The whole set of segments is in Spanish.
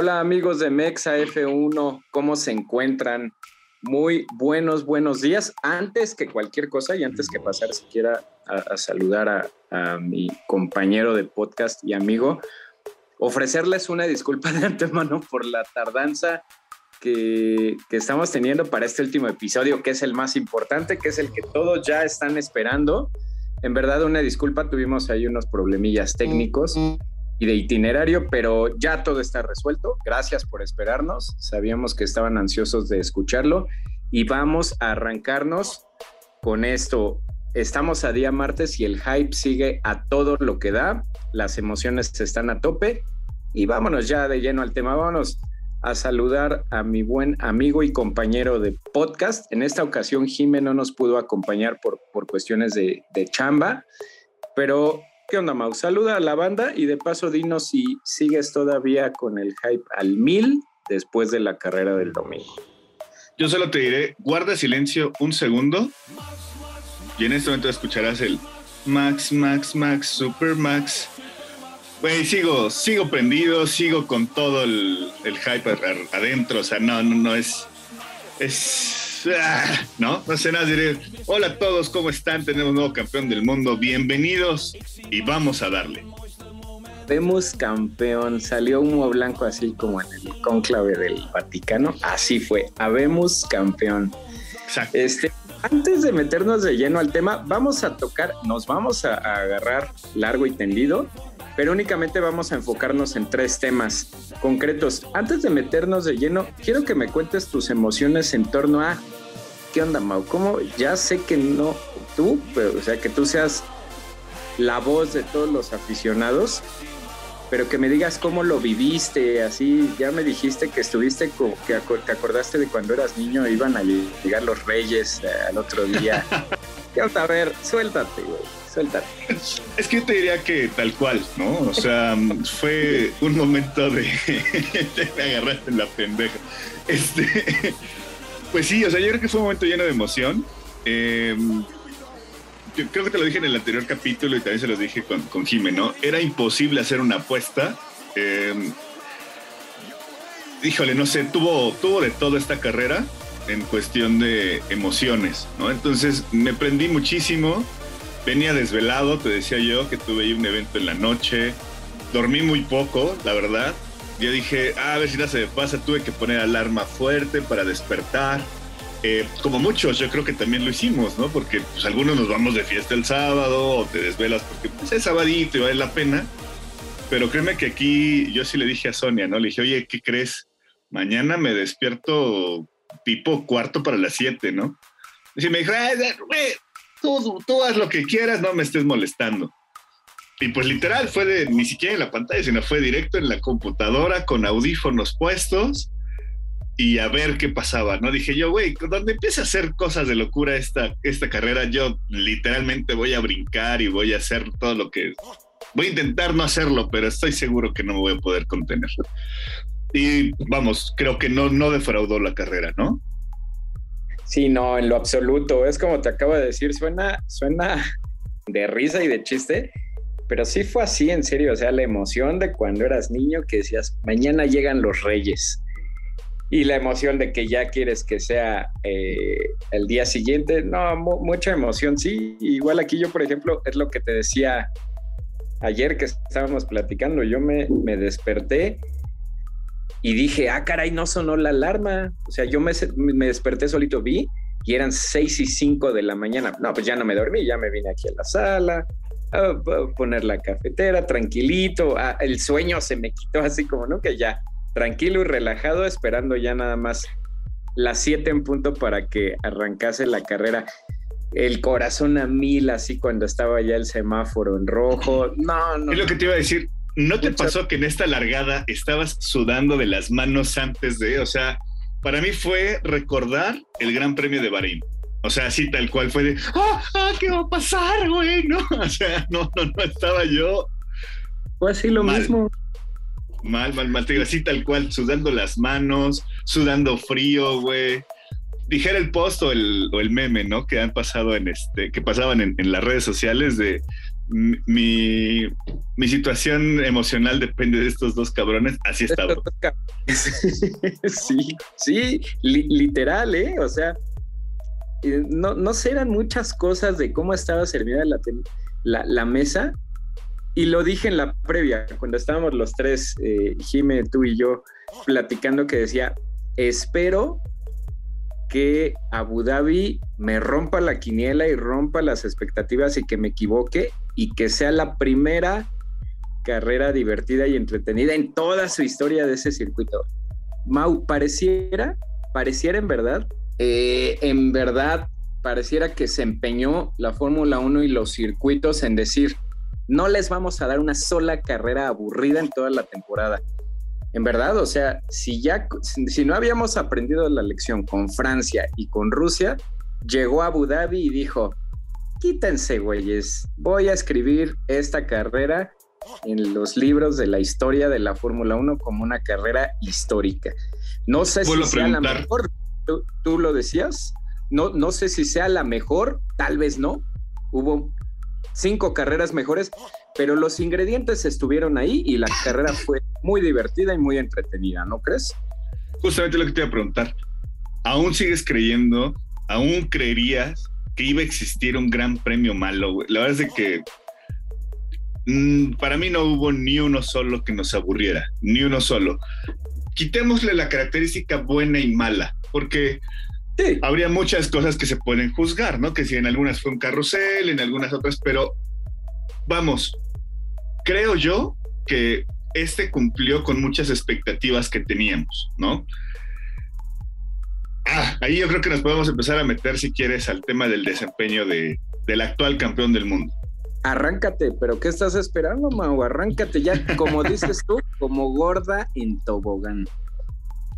Hola amigos de Mexa F1, ¿cómo se encuentran? Muy buenos, buenos días. Antes que cualquier cosa y antes que pasar siquiera a, a saludar a, mi compañero de podcast y amigo, ofrecerles una disculpa de antemano por la tardanza que, que, estamos teniendo para este último episodio, que es el más importante, que es el que todos ya están esperando. En verdad, una disculpa, tuvimos ahí unos problemillas técnicos y de itinerario, pero ya todo está resuelto. Gracias por esperarnos. Sabíamos que estaban ansiosos de escucharlo y vamos a arrancarnos con esto. Estamos a día martes y el hype sigue a todo lo que da. Las emociones están a tope y vámonos ya de lleno al tema. Vámonos a saludar a mi buen amigo y compañero de podcast. En esta ocasión, Jimé no nos pudo acompañar por, por cuestiones de, de chamba, pero ¿Qué onda, Mau? Saluda a la banda y de paso dinos si sigues todavía con el hype al mil después de la carrera del domingo. Yo solo te diré, guarda silencio un segundo y en este momento escucharás el Max, Max, Max, Super Max. Güey, sigo, sigo prendido, sigo con todo el, el hype adentro, o sea, no, no, no es... Es ¿no? No sé nada, diré, hola a todos, ¿cómo están? Tenemos nuevo campeón del mundo, bienvenidos y vamos a darle. Vemos campeón, salió humo blanco así como en el cónclave del Vaticano, así fue, habemos campeón. Exacto. Este, antes de meternos de lleno al tema, vamos a tocar, nos vamos a, a agarrar largo y tendido pero únicamente vamos a enfocarnos en tres temas concretos. Antes de meternos de lleno, quiero que me cuentes tus emociones en torno a ¿qué onda, Mau? ¿Cómo? Ya sé que no tú, pero, o sea, que tú seas la voz de todos los aficionados, pero que me digas cómo lo viviste, así, ya me dijiste que estuviste, que te acordaste de cuando eras niño, iban a llegar los reyes eh, al otro día. ¿Qué onda? A ver, suéltate, güey. Es que yo te diría que tal cual, ¿no? O sea, fue un momento de. me agarraste en la pendeja. Este. Pues sí, o sea, yo creo que fue un momento lleno de emoción. Eh, yo creo que te lo dije en el anterior capítulo y también se lo dije con, con Jimé. Era imposible hacer una apuesta. Eh, híjole, no sé, tuvo, tuvo de toda esta carrera en cuestión de emociones, ¿no? Entonces me prendí muchísimo venía desvelado, te decía yo, que tuve ahí un evento en la noche. Dormí muy poco, la verdad. Yo dije, ah, a ver si nada se me pasa, tuve que poner alarma fuerte para despertar. Eh, como muchos, yo creo que también lo hicimos, ¿no? Porque pues, algunos nos vamos de fiesta el sábado o te desvelas porque pues, es sabadito y vale la pena. Pero créeme que aquí yo sí le dije a Sonia, ¿no? Le dije, oye, ¿qué crees? Mañana me despierto tipo cuarto para las siete, ¿no? Y me dijo, güey, tú, tú haz lo que quieras, no me estés molestando. Y pues literal fue de ni siquiera en la pantalla, sino fue directo en la computadora con audífonos puestos y a ver qué pasaba, ¿no? Dije yo, güey, donde empiece a hacer cosas de locura esta, esta carrera, yo literalmente voy a brincar y voy a hacer todo lo que... Voy a intentar no hacerlo, pero estoy seguro que no me voy a poder contener. Y vamos, creo que no, no defraudó la carrera, ¿no? Sí, no, en lo absoluto. Es como te acabo de decir, suena, suena de risa y de chiste, pero sí fue así, en serio. O sea, la emoción de cuando eras niño que decías, mañana llegan los reyes. Y la emoción de que ya quieres que sea eh, el día siguiente. No, mucha emoción, sí. Igual aquí yo, por ejemplo, es lo que te decía ayer que estábamos platicando. Yo me, me desperté y dije, ah, caray, no sonó la alarma. O sea, yo me, me desperté solito, vi y eran seis y cinco de la mañana. No, pues ya no me dormí, ya me vine aquí a la sala a, poner la cafetera, tranquilito. Ah, el sueño se me quitó así como, ¿no? Que ya, tranquilo y relajado, esperando ya nada más las siete en punto para que arrancase la carrera. El corazón a mil, así cuando estaba ya el semáforo en rojo. No, no. Es lo que te iba a decir ¿No te pasó que en esta largada estabas sudando de las manos antes de, o sea, para mí fue recordar el Gran Premio de Bahrein. O sea, así tal cual fue de, ¡ah, ah qué va a pasar, güey! No, o sea, no, no, no estaba yo. Fue así lo mismo. Mal, mal, mal. Te digo, así tal cual, sudando las manos, sudando frío, güey. Dijera el post o el, o el meme, ¿no? Que han pasado en este, que pasaban en, en las redes sociales de mi, mi situación emocional depende de estos dos cabrones. Así está, bro. Sí, sí, literal, ¿eh? O sea, no, no sé, eran muchas cosas de cómo estaba servida la, la, la mesa. Y lo dije en la previa, cuando estábamos los tres, eh, Jime, tú y yo, platicando que decía, espero que Abu Dhabi me rompa la quiniela y rompa las expectativas y que me equivoque y que sea la primera carrera divertida y entretenida en toda su historia de ese circuito. Mau, pareciera, en verdad, eh, en verdad, pareciera que se empeñó la Fórmula 1 y los circuitos en decir, no les vamos a dar una sola carrera aburrida en toda la temporada en verdad, o sea, si ya, si no habíamos aprendido la lección con Francia y con Rusia, llegó a Abu Dhabi y dijo, quítense, güeyes, voy a escribir esta carrera en los libros de la historia de la Fórmula 1 como una carrera histórica. No sé si sea la mejor, ¿Tú, ¿Tú, lo decías, no, no sé si sea la mejor, tal vez no. Hubo cinco carreras mejores, pero los ingredientes estuvieron ahí y la carrera fue muy divertida y muy entretenida, ¿no crees? Justamente lo que te iba a preguntar. ¿Aún sigues creyendo, aún creerías que iba a existir un gran premio malo? La verdad es que mm, para mí no hubo ni uno solo que nos aburriera, ni uno solo. Quitémosle la característica buena y mala, porque habría muchas cosas que se pueden juzgar, ¿no? Que si en algunas fue un carrusel, en algunas otras, pero vamos, creo yo que este cumplió con muchas expectativas que teníamos, ¿no? Ah, ahí yo creo que nos podemos empezar a meter, si quieres, al tema del desempeño de, del actual campeón del mundo. Arráncate, pero ¿qué estás esperando, Mau? Arráncate ya, como dices tú, como gorda en tobogán.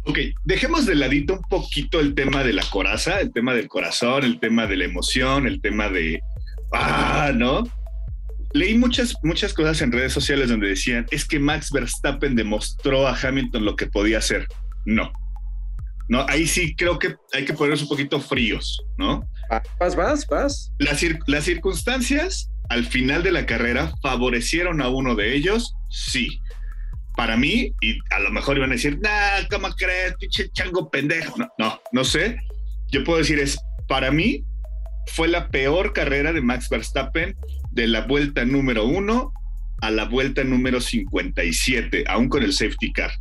Ok, dejemos de ladito un poquito el tema de la coraza, el tema del corazón, el tema de la emoción, el tema de, ah, ¿no? leí muchas, muchas cosas en redes sociales donde decían, es que Max Verstappen demostró a Hamilton lo que podía hacer. No. No, ahí sí creo que hay que ponernos un poquito fríos, ¿no? Vas, vas, vas. Las, las circunstancias al final de la carrera favorecieron a uno de ellos, sí. Para mí, y a lo mejor iban a decir, nah, ¿cómo crees? Pinche chango pendejo. No, no, no sé. Yo puedo decir es, para mí, fue la peor carrera de Max Verstappen de la vuelta número uno a la vuelta número 57, aún con el safety car.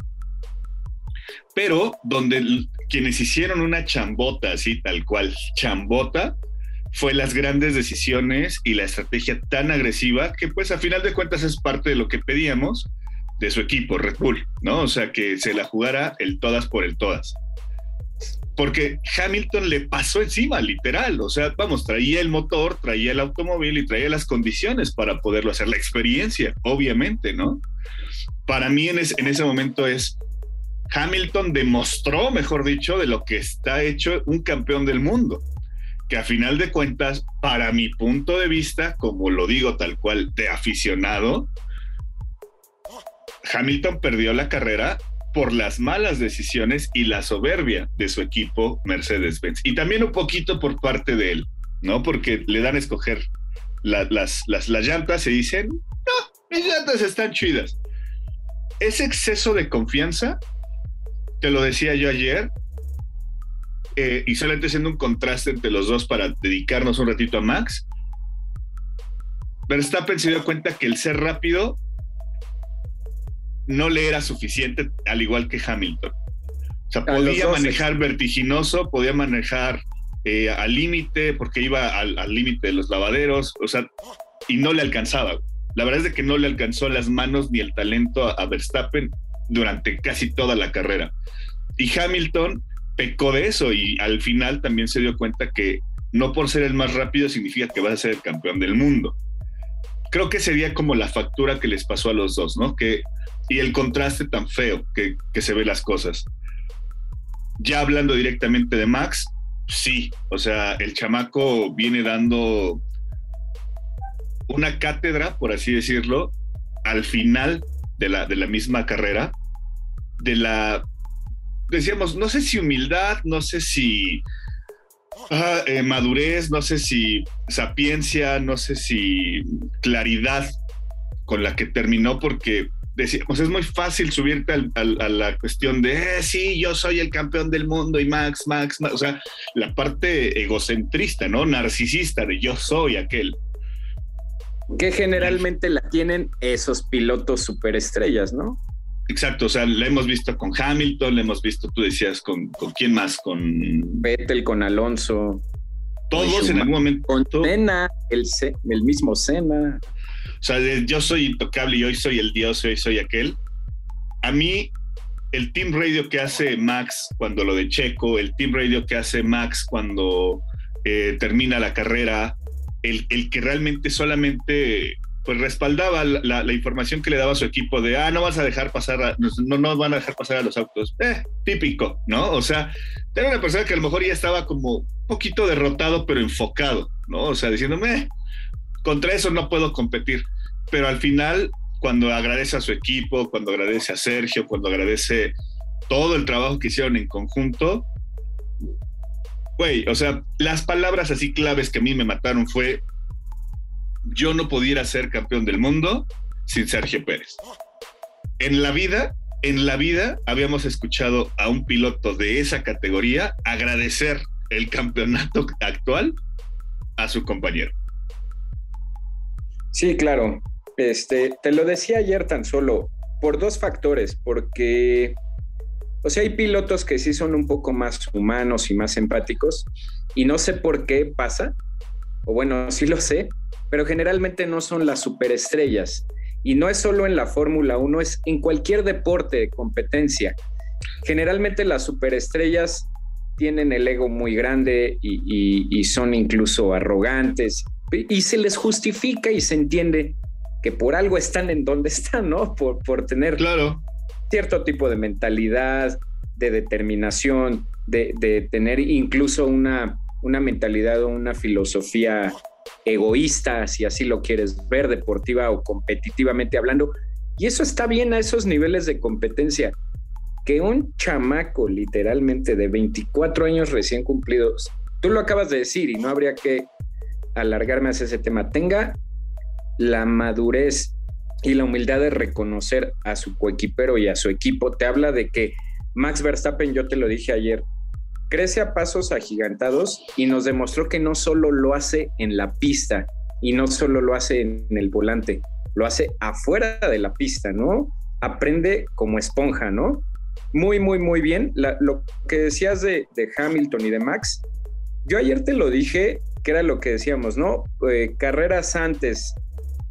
Pero donde quienes hicieron una chambota, así tal cual, chambota, fue las grandes decisiones y la estrategia tan agresiva que pues a final de cuentas es parte de lo que pedíamos de su equipo, Red Bull, ¿no? O sea, que se la jugara el todas por el todas porque Hamilton le pasó encima, literal. O sea, vamos, traía el motor, traía el automóvil y traía las condiciones para poderlo hacer, la experiencia, obviamente, ¿no? Para mí en, ese momento es, Hamilton demostró, mejor dicho, de lo que está hecho un campeón del mundo, que a final de cuentas, para mi punto de vista, como lo digo tal cual, de aficionado, Hamilton perdió la carrera por las malas decisiones y la soberbia de su equipo Mercedes-Benz. Y también un poquito por parte de él, ¿no? Porque le dan a escoger las, las, las llantas y dicen, no, mis llantas están chidas. Ese exceso de confianza, te lo decía yo ayer, eh, y solamente haciendo un contraste entre los dos para dedicarnos un ratito a Max, Verstappen se dio cuenta que el ser rápido no le era suficiente, al igual que Hamilton. O sea, podía manejar vertiginoso, podía manejar eh, al límite, porque iba al límite de los lavaderos, o sea, y no le alcanzaba. La verdad es de que no le alcanzó las manos ni el talento a, Verstappen durante casi toda la carrera. Y Hamilton pecó de eso y al final también se dio cuenta que no por ser el más rápido significa que vas a ser el campeón del mundo. Creo que sería como la factura que les pasó a los dos, ¿no? Que y el contraste tan feo que, se ve las cosas. Ya hablando directamente de Max, sí, o sea, el chamaco viene dando una cátedra, por así decirlo, al final de la, de la misma carrera, de la, decíamos, no sé si humildad, no sé si eh, madurez, no sé si sapiencia, no sé si claridad con la que terminó, porque decíamos, es muy fácil subirte a la cuestión de, eh, sí, yo soy el campeón del mundo y Max, Max, Max, o sea, la parte egocentrista, ¿no? Narcisista de yo soy aquel. Que generalmente la tienen esos pilotos superestrellas, ¿no? Exacto, o sea, la hemos visto con Hamilton, la hemos visto, tú decías, con, con quién más, con Vettel, con Alonso. Todos en algún momento. Con Senna, el, el mismo Senna. O sea, yo soy intocable y hoy soy el dios, hoy soy aquel. A mí, el team radio que hace Max cuando lo de Checo, el team radio que hace Max cuando eh, termina la carrera, el, el que realmente solamente pues respaldaba la, información que le daba a su equipo de, ah, no vas a dejar pasar, a, no nos van a dejar pasar a los autos. Eh, típico, ¿no? O sea, era una persona que a lo mejor ya estaba como un poquito derrotado, pero enfocado, ¿no? O sea, diciéndome, contra eso no puedo competir. Pero al final, cuando agradece a su equipo, cuando agradece a Sergio, cuando agradece todo el trabajo que hicieron en conjunto, güey, o sea, las palabras así claves que a mí me mataron fue yo no pudiera ser campeón del mundo sin Sergio Pérez. En la vida, en la vida habíamos escuchado a un piloto de esa categoría agradecer el campeonato actual a su compañero. Sí, claro. Este, te lo decía ayer tan solo por dos factores, porque o sea, hay pilotos que sí son un poco más humanos y más empáticos y no sé por qué pasa, o bueno, sí lo sé, pero generalmente no son las superestrellas. Y no es solo en la Fórmula 1, es en cualquier deporte de competencia. Generalmente las superestrellas tienen el ego muy grande y, son incluso arrogantes y se les justifica y se entiende que por algo están en donde están, ¿no? Por, por tener claro. cierto tipo de mentalidad, de determinación, de, de tener incluso una, una mentalidad o una filosofía egoísta, si así lo quieres ver, deportiva o competitivamente hablando. Y eso está bien a esos niveles de competencia. Que un chamaco literalmente de 24 años recién cumplidos, tú lo acabas de decir y no habría que alargarme hacia ese tema, tenga la madurez y la humildad de reconocer a su coequipero y a su equipo, te habla de que Max Verstappen, yo te lo dije ayer, crece a pasos agigantados y nos demostró que no solo lo hace en la pista y no solo lo hace en el volante, lo hace afuera de la pista, ¿no? Aprende como esponja, ¿no? Muy, muy, muy bien. lo que decías de, Hamilton y de Max, yo ayer te lo dije, que era lo que decíamos, ¿no? Eh, carreras antes,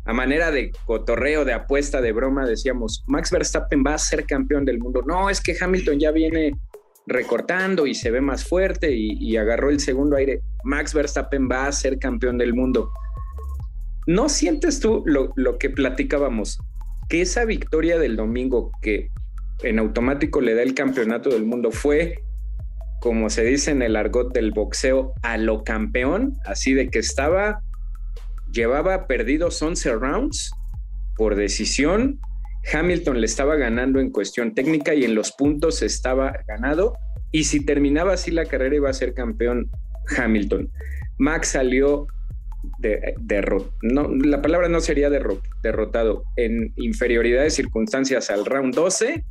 a manera de cotorreo, de apuesta, de broma, decíamos, Max Verstappen va a ser campeón del mundo. No, es que Hamilton ya viene recortando y se ve más fuerte y, agarró el segundo aire. Max Verstappen va a ser campeón del mundo. ¿No sientes tú lo, lo, que platicábamos? Que esa victoria del domingo que en automático le da el campeonato del mundo fue, como se dice en el argot del boxeo, a lo campeón, así de que estaba, llevaba perdidos 11 rounds por decisión Hamilton le estaba ganando en cuestión técnica y en los puntos estaba ganado. Y si terminaba así la carrera iba a ser campeón Hamilton. Max salió de, no, la palabra no sería derrotado, en inferioridad de circunstancias al round 12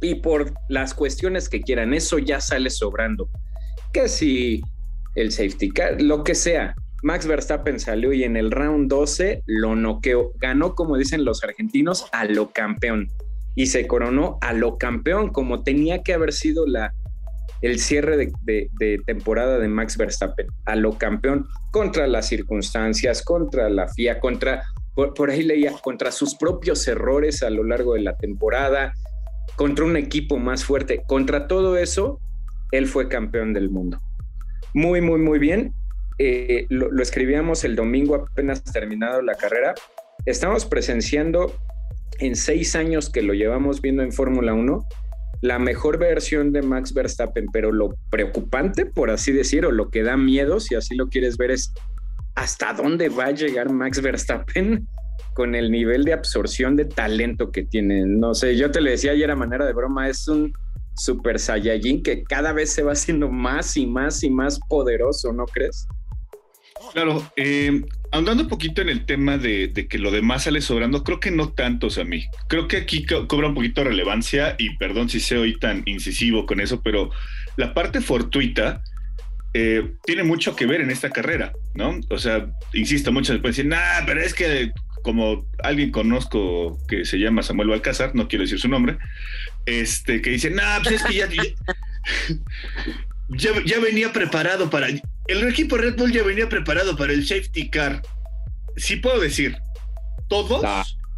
y por las cuestiones que quieran, eso ya sale sobrando. Que si el safety car, lo que sea, Max Verstappen salió y en el round 12 lo noqueó. Ganó, como dicen los argentinos, a lo campeón. Y se coronó a lo campeón, como tenía que haber sido la, el cierre de, temporada de Max Verstappen. A lo campeón contra las circunstancias, contra la FIA, contra, por, ahí leía, contra sus propios errores a lo largo de la temporada, contra un equipo más fuerte. Contra todo eso, él fue campeón del mundo. Muy, muy, muy bien eh, lo, escribíamos el domingo apenas terminado la carrera. Estamos presenciando en seis años que lo llevamos viendo en Fórmula 1 la mejor versión de Max Verstappen, pero lo preocupante, por así decir, o lo que da miedo, si así lo quieres ver, es hasta dónde va a llegar Max Verstappen con el nivel de absorción de talento que tiene. No sé, yo te le decía ayer a manera de broma, es un Super Saiyajin que cada vez se va haciendo más y más y más poderoso, ¿no crees? Claro, eh, andando un poquito en el tema de, que lo demás sale sobrando, creo que no tantos a mí. Creo que aquí cobra un poquito de relevancia y perdón si soy tan incisivo con eso, pero la parte fortuita eh, tiene mucho que ver en esta carrera, ¿no? O sea, insisto, muchos pueden decir, nah, pero es que como alguien conozco que se llama Samuel Balcázar, no quiero decir su nombre, este, que dice, nah, pues es que ya, ya, venía preparado para, el equipo Red Bull ya venía preparado para el safety car. Sí puedo decir, todos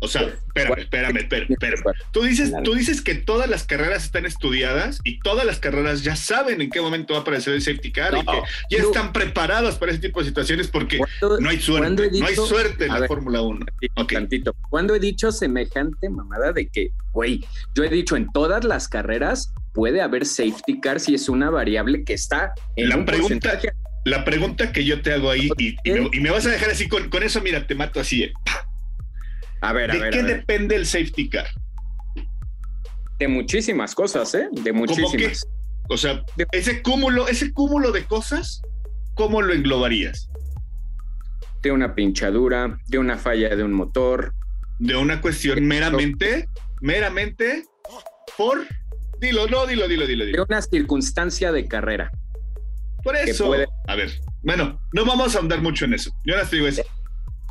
o sea, espérame, espérame, espérame, Tú dices, tú dices que todas las carreras están estudiadas y todas las carreras ya saben en qué momento va a aparecer el safety car y que ya están preparadas para ese tipo de situaciones porque no hay suerte, no hay suerte en la Fórmula 1. Tantito. Cuando he dicho semejante mamada de que, güey, yo he dicho en todas las carreras puede haber safety car si es una variable que está en la pregunta. La pregunta que yo te hago ahí, y, me, vas a dejar así con, con eso, mira, te mato así. Eh. A ver, ¿De a ver. qué depende el safety car? De muchísimas cosas, ¿eh? De muchísimas. O sea, ese cúmulo, ese cúmulo de cosas, ¿cómo lo englobarías? De una pinchadura, de una falla de un motor. De una cuestión meramente, meramente por. Dilo, no, dilo, dilo, dilo, De una circunstancia de carrera. Por eso. A ver, bueno, no vamos a ahondar mucho en eso. Yo ahora te digo eso.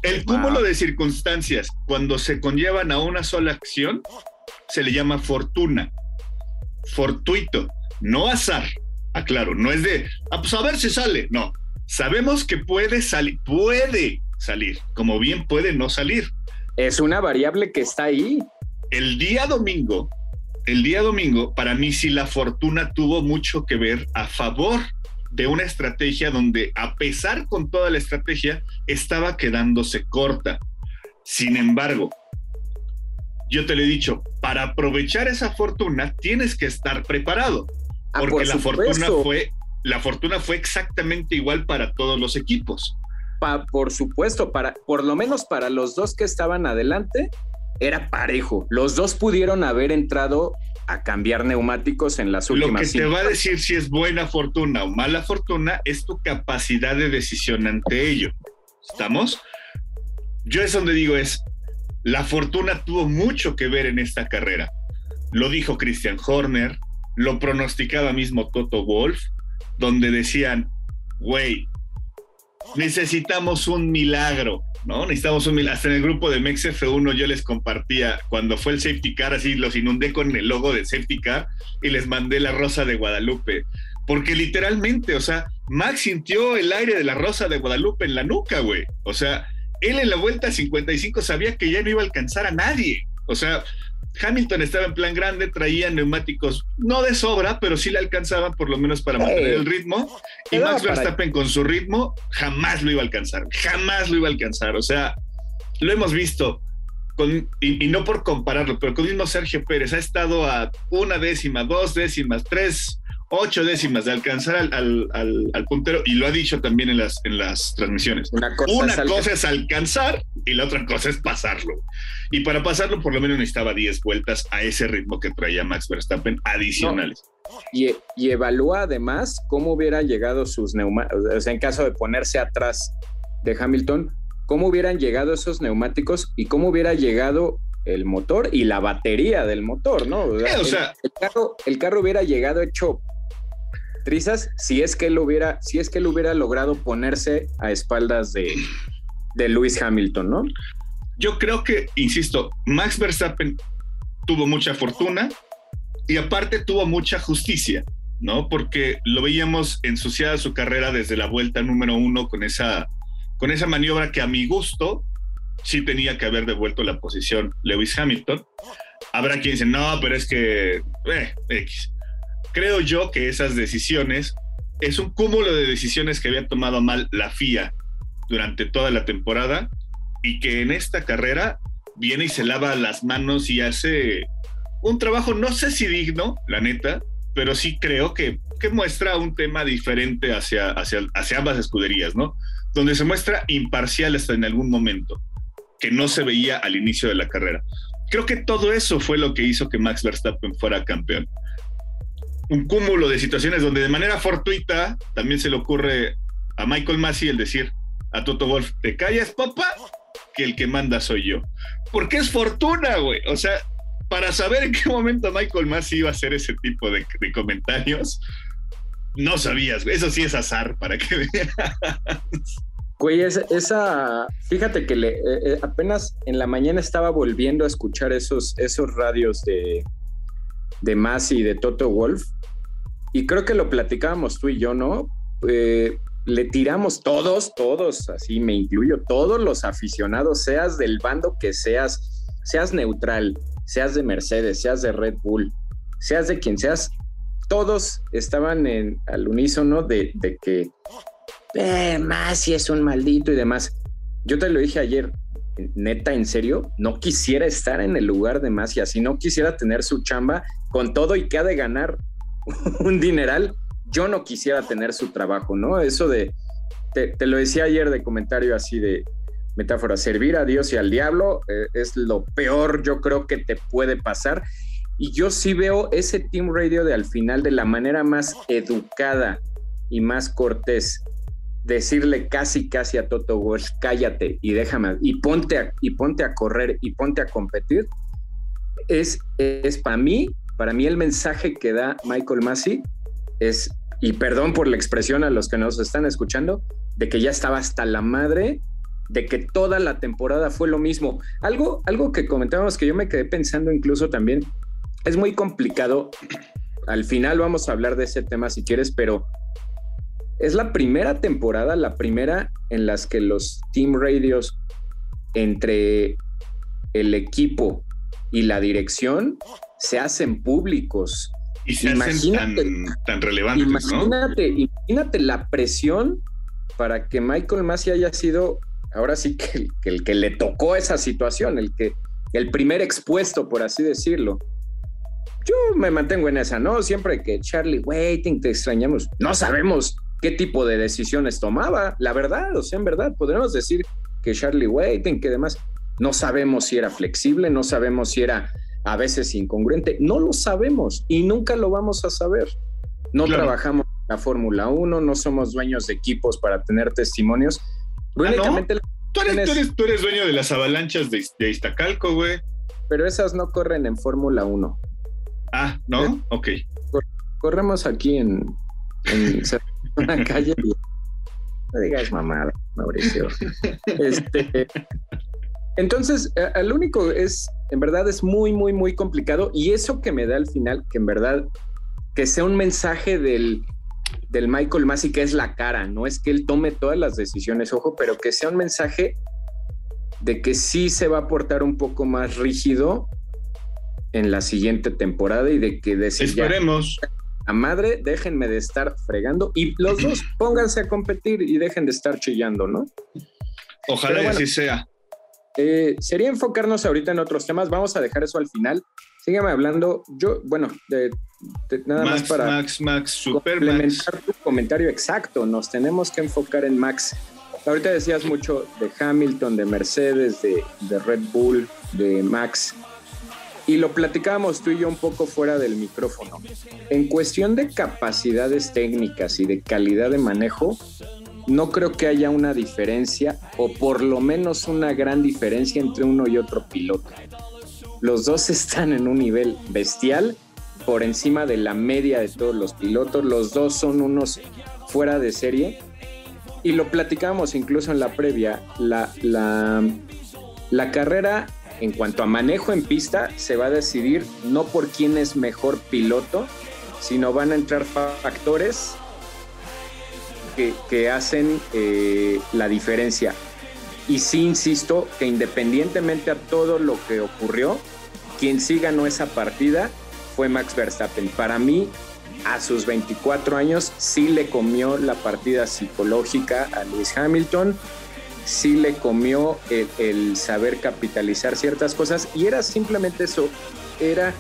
El cúmulo de circunstancias cuando se conllevan a una sola acción se le llama fortuna, fortuito, no azar. Aclaro, no es de, ah, pues a ver si sale. No, sabemos que puede salir, puede salir, como bien puede no salir. Es una variable que está ahí. El día domingo, el día domingo, para mí sí la fortuna tuvo mucho que ver a favor de una estrategia donde a pesar con toda la estrategia estaba quedándose corta. Sin embargo, yo te lo he dicho, para aprovechar esa fortuna tienes que estar preparado, ah, porque la fortuna fue la fortuna fue exactamente igual para todos los equipos. por supuesto, para por lo menos para los dos que estaban adelante era parejo. Los dos pudieron haber entrado a cambiar neumáticos en las últimas. Lo que te va a decir si es buena fortuna o mala fortuna es tu capacidad de decisión ante ello. ¿Estamos? Yo es donde digo es, la fortuna tuvo mucho que ver en esta carrera. Lo dijo Christian Horner, lo pronosticaba mismo Toto Wolf, donde decían, güey, necesitamos un milagro. ¿No? Necesitamos un Hasta en el grupo de MexF1 yo les compartía cuando fue el safety car, así los inundé con el logo de safety car y les mandé la rosa de Guadalupe. Porque literalmente, o sea, Max sintió el aire de la rosa de Guadalupe en la nuca, güey. O sea, él en la vuelta 55 sabía que ya no iba a alcanzar a nadie. O sea, Hamilton estaba en plan grande, traía neumáticos no de sobra, pero sí le alcanzaban por lo menos para mantener el ritmo. Y Max Verstappen con su ritmo jamás lo iba a alcanzar, jamás lo iba a alcanzar. O sea, lo hemos visto. Con, y, no por compararlo, pero con el mismo Sergio Pérez ha estado a una décima, dos décimas, tres ocho décimas de alcanzar al, al, puntero y lo ha dicho también en las, en las transmisiones. Una, cosa, es alcanzar y la otra cosa es pasarlo. Y para pasarlo por lo menos necesitaba 10 vueltas a ese ritmo que traía Max Verstappen adicionales. Y, y, evalúa además cómo hubiera llegado sus neumáticos, o sea, en caso de ponerse atrás de Hamilton, cómo hubieran llegado esos neumáticos y cómo hubiera llegado el motor y la batería del motor, ¿no? O sea, el, carro, el carro hubiera llegado hecho trizas si es que él hubiera, si es que él hubiera logrado ponerse a espaldas de, de Lewis Hamilton, ¿no? Yo creo que, insisto, Max Verstappen tuvo mucha fortuna y aparte tuvo mucha justicia, ¿no? Porque lo veíamos ensuciada su carrera desde la vuelta número uno con esa, con esa maniobra que a mi gusto sí tenía que haber devuelto la posición Lewis Hamilton. Habrá quien dice, no, pero es que, eh, X creo yo que esas decisiones es un cúmulo de decisiones que había tomado mal la FIA durante toda la temporada y que en esta carrera viene y se lava las manos y hace un trabajo, no sé si digno, la neta, pero sí creo que, que muestra un tema diferente hacia, hacia, hacia ambas escuderías, ¿no? Donde se muestra imparcial hasta en algún momento, que no se veía al inicio de la carrera. Creo que todo eso fue lo que hizo que Max Verstappen fuera campeón un cúmulo de situaciones donde de manera fortuita también se le ocurre a Michael Massey el decir a Toto Wolf, ¿te callas, papá? Que el que manda soy yo. Porque es fortuna, güey. O sea, para saber en qué momento Michael Massey iba a hacer ese tipo de, comentarios, no sabías. Eso sí es azar, para que veas. Güey, esa, fíjate que le, eh, eh, apenas en la mañana estaba volviendo a escuchar esos, esos radios de, de Masi y de Toto Wolf. Y creo que lo platicábamos tú y yo, ¿no? Eh, le tiramos todos, todos, así me incluyo, todos los aficionados, seas del bando que seas, seas neutral, seas de Mercedes, seas de Red Bull, seas de quien seas, todos estaban en, al unísono de, que eh, Masi es un maldito y demás. Yo te lo dije ayer, neta, en serio, no quisiera estar en el lugar de Masi así, no quisiera tener su chamba con todo y que ha de ganar un dineral, yo no quisiera tener su trabajo, ¿no? Eso de, te, lo decía ayer de comentario así de metáfora, servir a Dios y al diablo eh, es lo peor yo creo que te puede pasar. Y yo sí veo ese Team Radio de al final de la manera más educada y más cortés decirle casi casi a Toto Wolff, cállate y déjame y ponte a, y ponte a correr y ponte a competir es, es para mí para mí el mensaje que da Michael Massey es, y perdón por la expresión a los que nos están escuchando, de que ya estaba hasta la madre de que toda la temporada fue lo mismo. Algo, algo que comentábamos que yo me quedé pensando incluso también, es muy complicado. Al final vamos a hablar de ese tema si quieres, pero es la primera temporada, la primera en las que los team radios entre el equipo y la dirección se hacen públicos. Y se imagínate, hacen tan, relevantes, imagínate, Imagínate la presión para que Michael Massey haya sido, ahora sí que el, que le tocó esa situación, el que el primer expuesto, por así decirlo. Yo me mantengo en esa, ¿no? Siempre que Charlie Waiting te extrañamos, no sabemos qué tipo de decisiones tomaba, la verdad, o sea, en verdad, podríamos decir que Charlie Waiting, que demás, no sabemos si era flexible, no sabemos si era a veces incongruente. No lo sabemos y nunca lo vamos a saber. No trabajamos en la Fórmula 1, no somos dueños de equipos para tener testimonios. Ah, ¿Tú, eres, dueño de las avalanchas de, de Iztacalco, güey. Pero esas no corren en Fórmula 1. Ah, ¿no? Eh, ok. corremos aquí en, en una calle. No digas mamada, Mauricio. Este, entonces, el único es, en verdad, es muy, muy, muy complicado. Y eso que me da al final, que en verdad, que sea un mensaje del, del Michael Massey, que es la cara, no es que él tome todas las decisiones, ojo, pero que sea un mensaje de que sí se va a portar un poco más rígido en la siguiente temporada y de que decir esperemos a madre déjenme de estar fregando y los dos pónganse a competir y dejen de estar chillando, ¿no? Ojalá que así sea. Eh, sería enfocarnos ahorita en otros temas. Vamos a dejar eso al final. Sígueme hablando. Yo, bueno, de, nada más para Max, Max, super complementar tu comentario exacto. Nos tenemos que enfocar en Max. Ahorita decías mucho de Hamilton, de Mercedes, de, de Red Bull, de Max. Y lo platicábamos tú y yo un poco fuera del micrófono. En cuestión de capacidades técnicas y de calidad de manejo, no creo que haya una diferencia o por lo menos una gran diferencia entre uno y otro piloto. Los dos están en un nivel bestial por encima de la media de todos los pilotos. Los dos son unos fuera de serie. Y lo platicamos incluso en la previa. La, la, la carrera en cuanto a manejo en pista se va a decidir no por quién es mejor piloto, sino van a entrar factores que, hacen eh, la diferencia. Y sí insisto que independientemente a todo lo que ocurrió, quien sí ganó esa partida fue Max Verstappen. Para mí, a sus 24 años, sí le comió la partida psicológica a Lewis Hamilton, sí le comió el, el saber capitalizar ciertas cosas y era simplemente eso, era,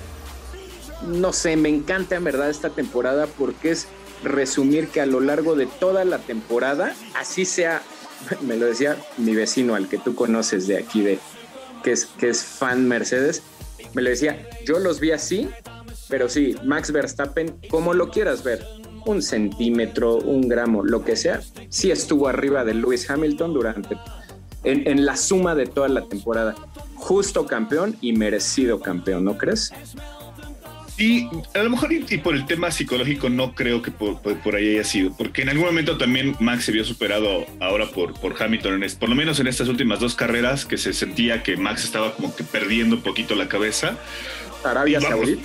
no sé, me encanta en verdad esta temporada porque es resumir que a lo largo de toda la temporada, así sea, me lo decía mi vecino al que tú conoces de aquí, de, que, es, que es fan Mercedes, me lo decía, yo los vi así Pero sí, Max Verstappen, como lo quieras ver, un centímetro, un gramo, lo que sea, sí estuvo arriba de Lewis Hamilton durante, en, en la suma de toda la temporada. Justo campeón y merecido campeón, ¿no crees? Y a lo mejor y, por el tema psicológico no creo que por, por, ahí haya sido, porque en algún momento también Max se vio superado ahora por, por Hamilton, en por lo menos en estas últimas dos carreras, que se sentía que Max estaba como que perdiendo un poquito la cabeza. Arabia Saudita.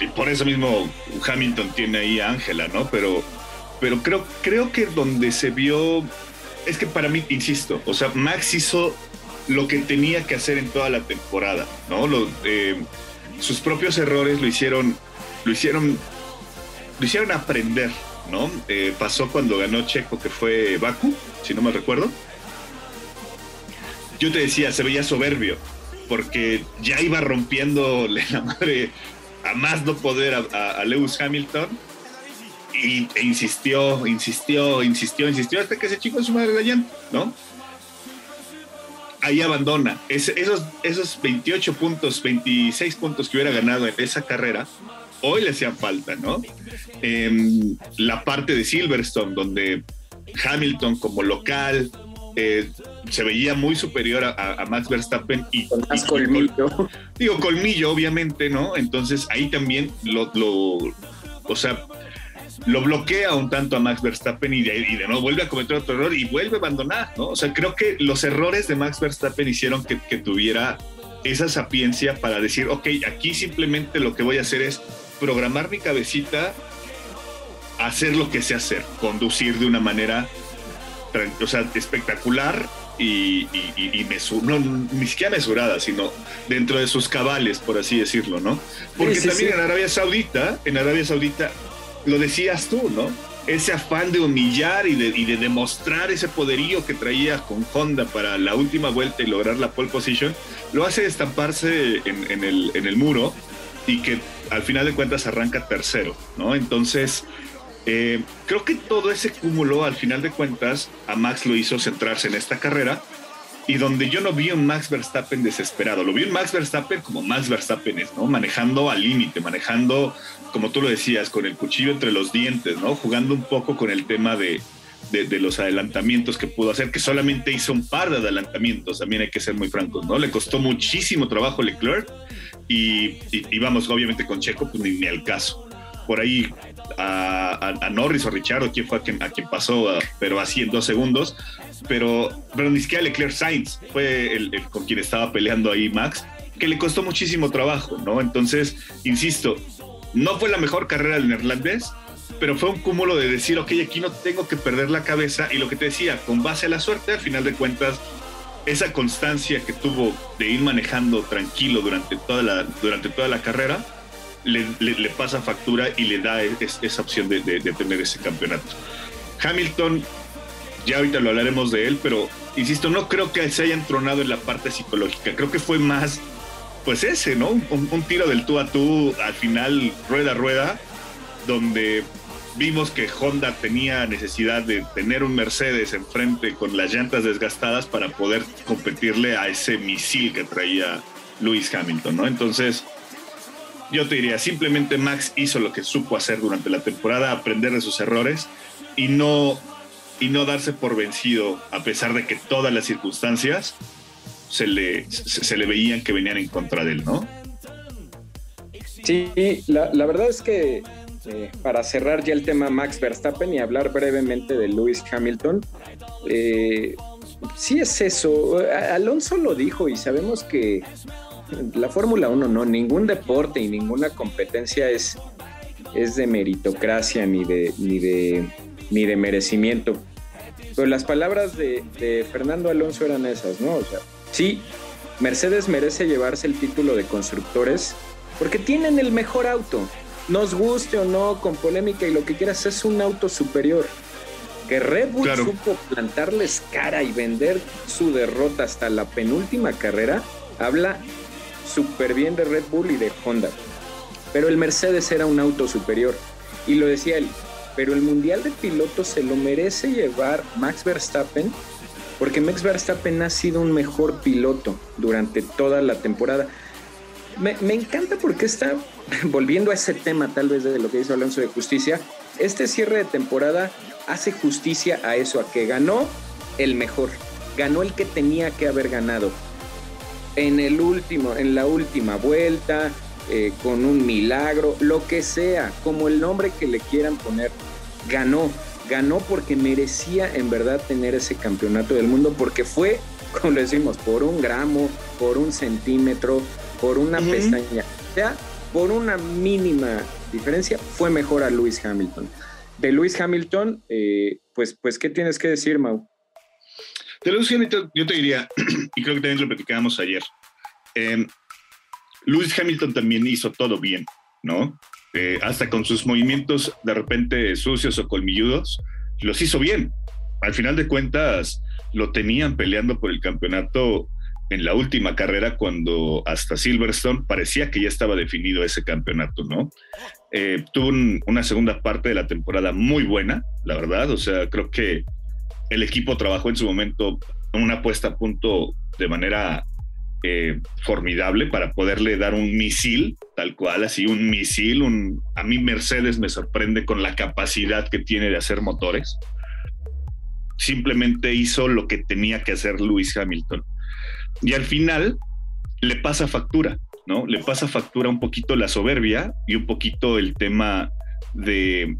Y, por eso mismo Hamilton tiene ahí a Ángela, ¿no? Pero, pero creo, creo que donde se vio, es que para mí, insisto, o sea, Max hizo lo que tenía que hacer en toda la temporada, ¿no? Lo, eh, sus propios errores lo hicieron, lo hicieron, lo hicieron aprender, ¿no? Eh, pasó cuando ganó Checo, que fue Baku, si no me recuerdo. Yo te decía, se veía soberbio, porque ya iba rompiéndole la madre a más no poder a, Lewis Hamilton. Y, e insistió, insistió, insistió, insistió hasta que se chico su madre de allá, ¿no? Ahí abandona. esos, esos 28 puntos, 26 puntos que hubiera ganado en esa carrera, hoy le hacían falta, ¿no? Em, la parte de Silverstone, donde Hamilton como local eh, se veía muy superior a, Max Verstappen y, Con más colmillo. Digo, colmillo, obviamente, ¿no? Entonces ahí también lo, lo o sea, lo bloquea un tanto a Max Verstappen y de, nuevo vuelve a cometer otro error y vuelve a abandonar, ¿no? O sea, creo que los errores de Max Verstappen hicieron que, tuviera esa sapiencia para decir, ok, aquí simplemente lo que voy a hacer es programar mi cabecita, hacer lo que sé hacer, conducir de una manera, o sea, espectacular y, y, no, ni siquiera mesurada, sino dentro de sus cabales, por así decirlo, ¿no? Porque también en Arabia Saudita, en Arabia Saudita lo decías tú, ¿no? Ese afán de humillar y de, demostrar ese poderío que traía con Honda para la última vuelta y lograr la pole position, lo hace estamparse en, el, en el muro y que al final de cuentas arranca tercero, ¿no? Entonces, eh, creo que todo ese cúmulo, al final de cuentas, a Max lo hizo centrarse en esta carrera y donde yo no vi un Max Verstappen desesperado, lo vi un Max Verstappen como Max Verstappen es, ¿no? Manejando al límite, manejando, como tú lo decías, con el cuchillo entre los dientes, ¿no? Jugando un poco con el tema de, de, los adelantamientos que pudo hacer, que solamente hizo un par de adelantamientos, también hay que ser muy francos, ¿no? Le costó muchísimo trabajo Leclerc y, y, vamos, obviamente con Checo, pues ni, ni al caso. Por ahí a, Norris o Richard quién fue a quien, a quien pasó, pero así en dos segundos, pero, pero ni siquiera Leclerc Sainz fue el, con quien estaba peleando ahí Max, que le costó muchísimo trabajo, ¿no? Entonces, insisto, no fue la mejor carrera del neerlandés, pero fue un cúmulo de decir, ok, aquí no tengo que perder la cabeza y lo que te decía, con base a la suerte, al final de cuentas, esa constancia que tuvo de ir manejando tranquilo durante toda la, durante toda la carrera, le, pasa factura y le da esa opción de, de, tener ese campeonato. Hamilton ya ahorita lo hablaremos de él, pero insisto, no creo que se haya entronado en la parte psicológica. Creo que fue más, pues ese, ¿no? Un, tiro del tú a tú, al final, rueda a rueda, donde vimos que Honda tenía necesidad de tener un Mercedes enfrente con las llantas desgastadas para poder competirle a ese misil que traía Lewis Hamilton, ¿no? Entonces, yo te diría, simplemente Max hizo lo que supo hacer durante la temporada, aprender de sus errores y no y no darse por vencido a pesar de que todas las circunstancias se le, se, le veían que venían en contra de él, ¿no? Sí, la, la verdad es que eh, para cerrar ya el tema Max Verstappen y hablar brevemente de Lewis Hamilton, eh, sí es eso. Alonso lo dijo y sabemos que la Fórmula 1 no, ningún deporte y ninguna competencia es, es de meritocracia ni de, ni de, ni de merecimiento. Pero las palabras de, Fernando Alonso eran esas, ¿no? O sea, sí, Mercedes merece llevarse el título de constructores porque tienen el mejor auto. Nos guste o no, con polémica y lo que quieras, es un auto superior. Que Red Bull supo plantarles cara y vender su derrota hasta la penúltima carrera, habla súper bien de Red Bull y de Honda. Pero el Mercedes era un auto superior. Y lo decía él, pero el Mundial de Pilotos se lo merece llevar Max Verstappen porque Max Verstappen ha sido un mejor piloto durante toda la temporada. me, encanta porque está, volviendo a ese tema tal vez de lo que dice Alonso de Justicia, este cierre de temporada hace justicia a eso, a que ganó el mejor, ganó el que tenía que haber ganado. En el último, en la última vuelta, eh, con un milagro, lo que sea, como el nombre que le quieran poner, ganó. Ganó porque merecía en verdad tener ese campeonato del mundo, porque fue, como decimos, por un gramo, por un centímetro, por una pestaña, o sea, por una mínima diferencia, fue mejor a Lewis Hamilton. De Lewis Hamilton, eh, pues, pues, ¿qué tienes que decir, Mau? De Lewis Hamilton, yo te diría, y creo que también lo platicábamos ayer, eh, Lewis Hamilton también hizo todo bien, ¿no? Eh, hasta con sus movimientos de repente sucios o colmilludos, los hizo bien. Al final de cuentas, lo tenían peleando por el campeonato en la última carrera cuando hasta Silverstone parecía que ya estaba definido ese campeonato, ¿no? Eh, tuvo una segunda parte de la temporada muy buena, la verdad, o sea, creo que el equipo trabajó en su momento una puesta a punto de manera eh, formidable para poderle dar un misil, tal cual, así un misil. Un, a mí Mercedes me sorprende con la capacidad que tiene de hacer motores. Simplemente hizo lo que tenía que hacer Lewis Hamilton. Y al final le pasa factura, ¿no? Le pasa factura un poquito la soberbia y un poquito el tema de...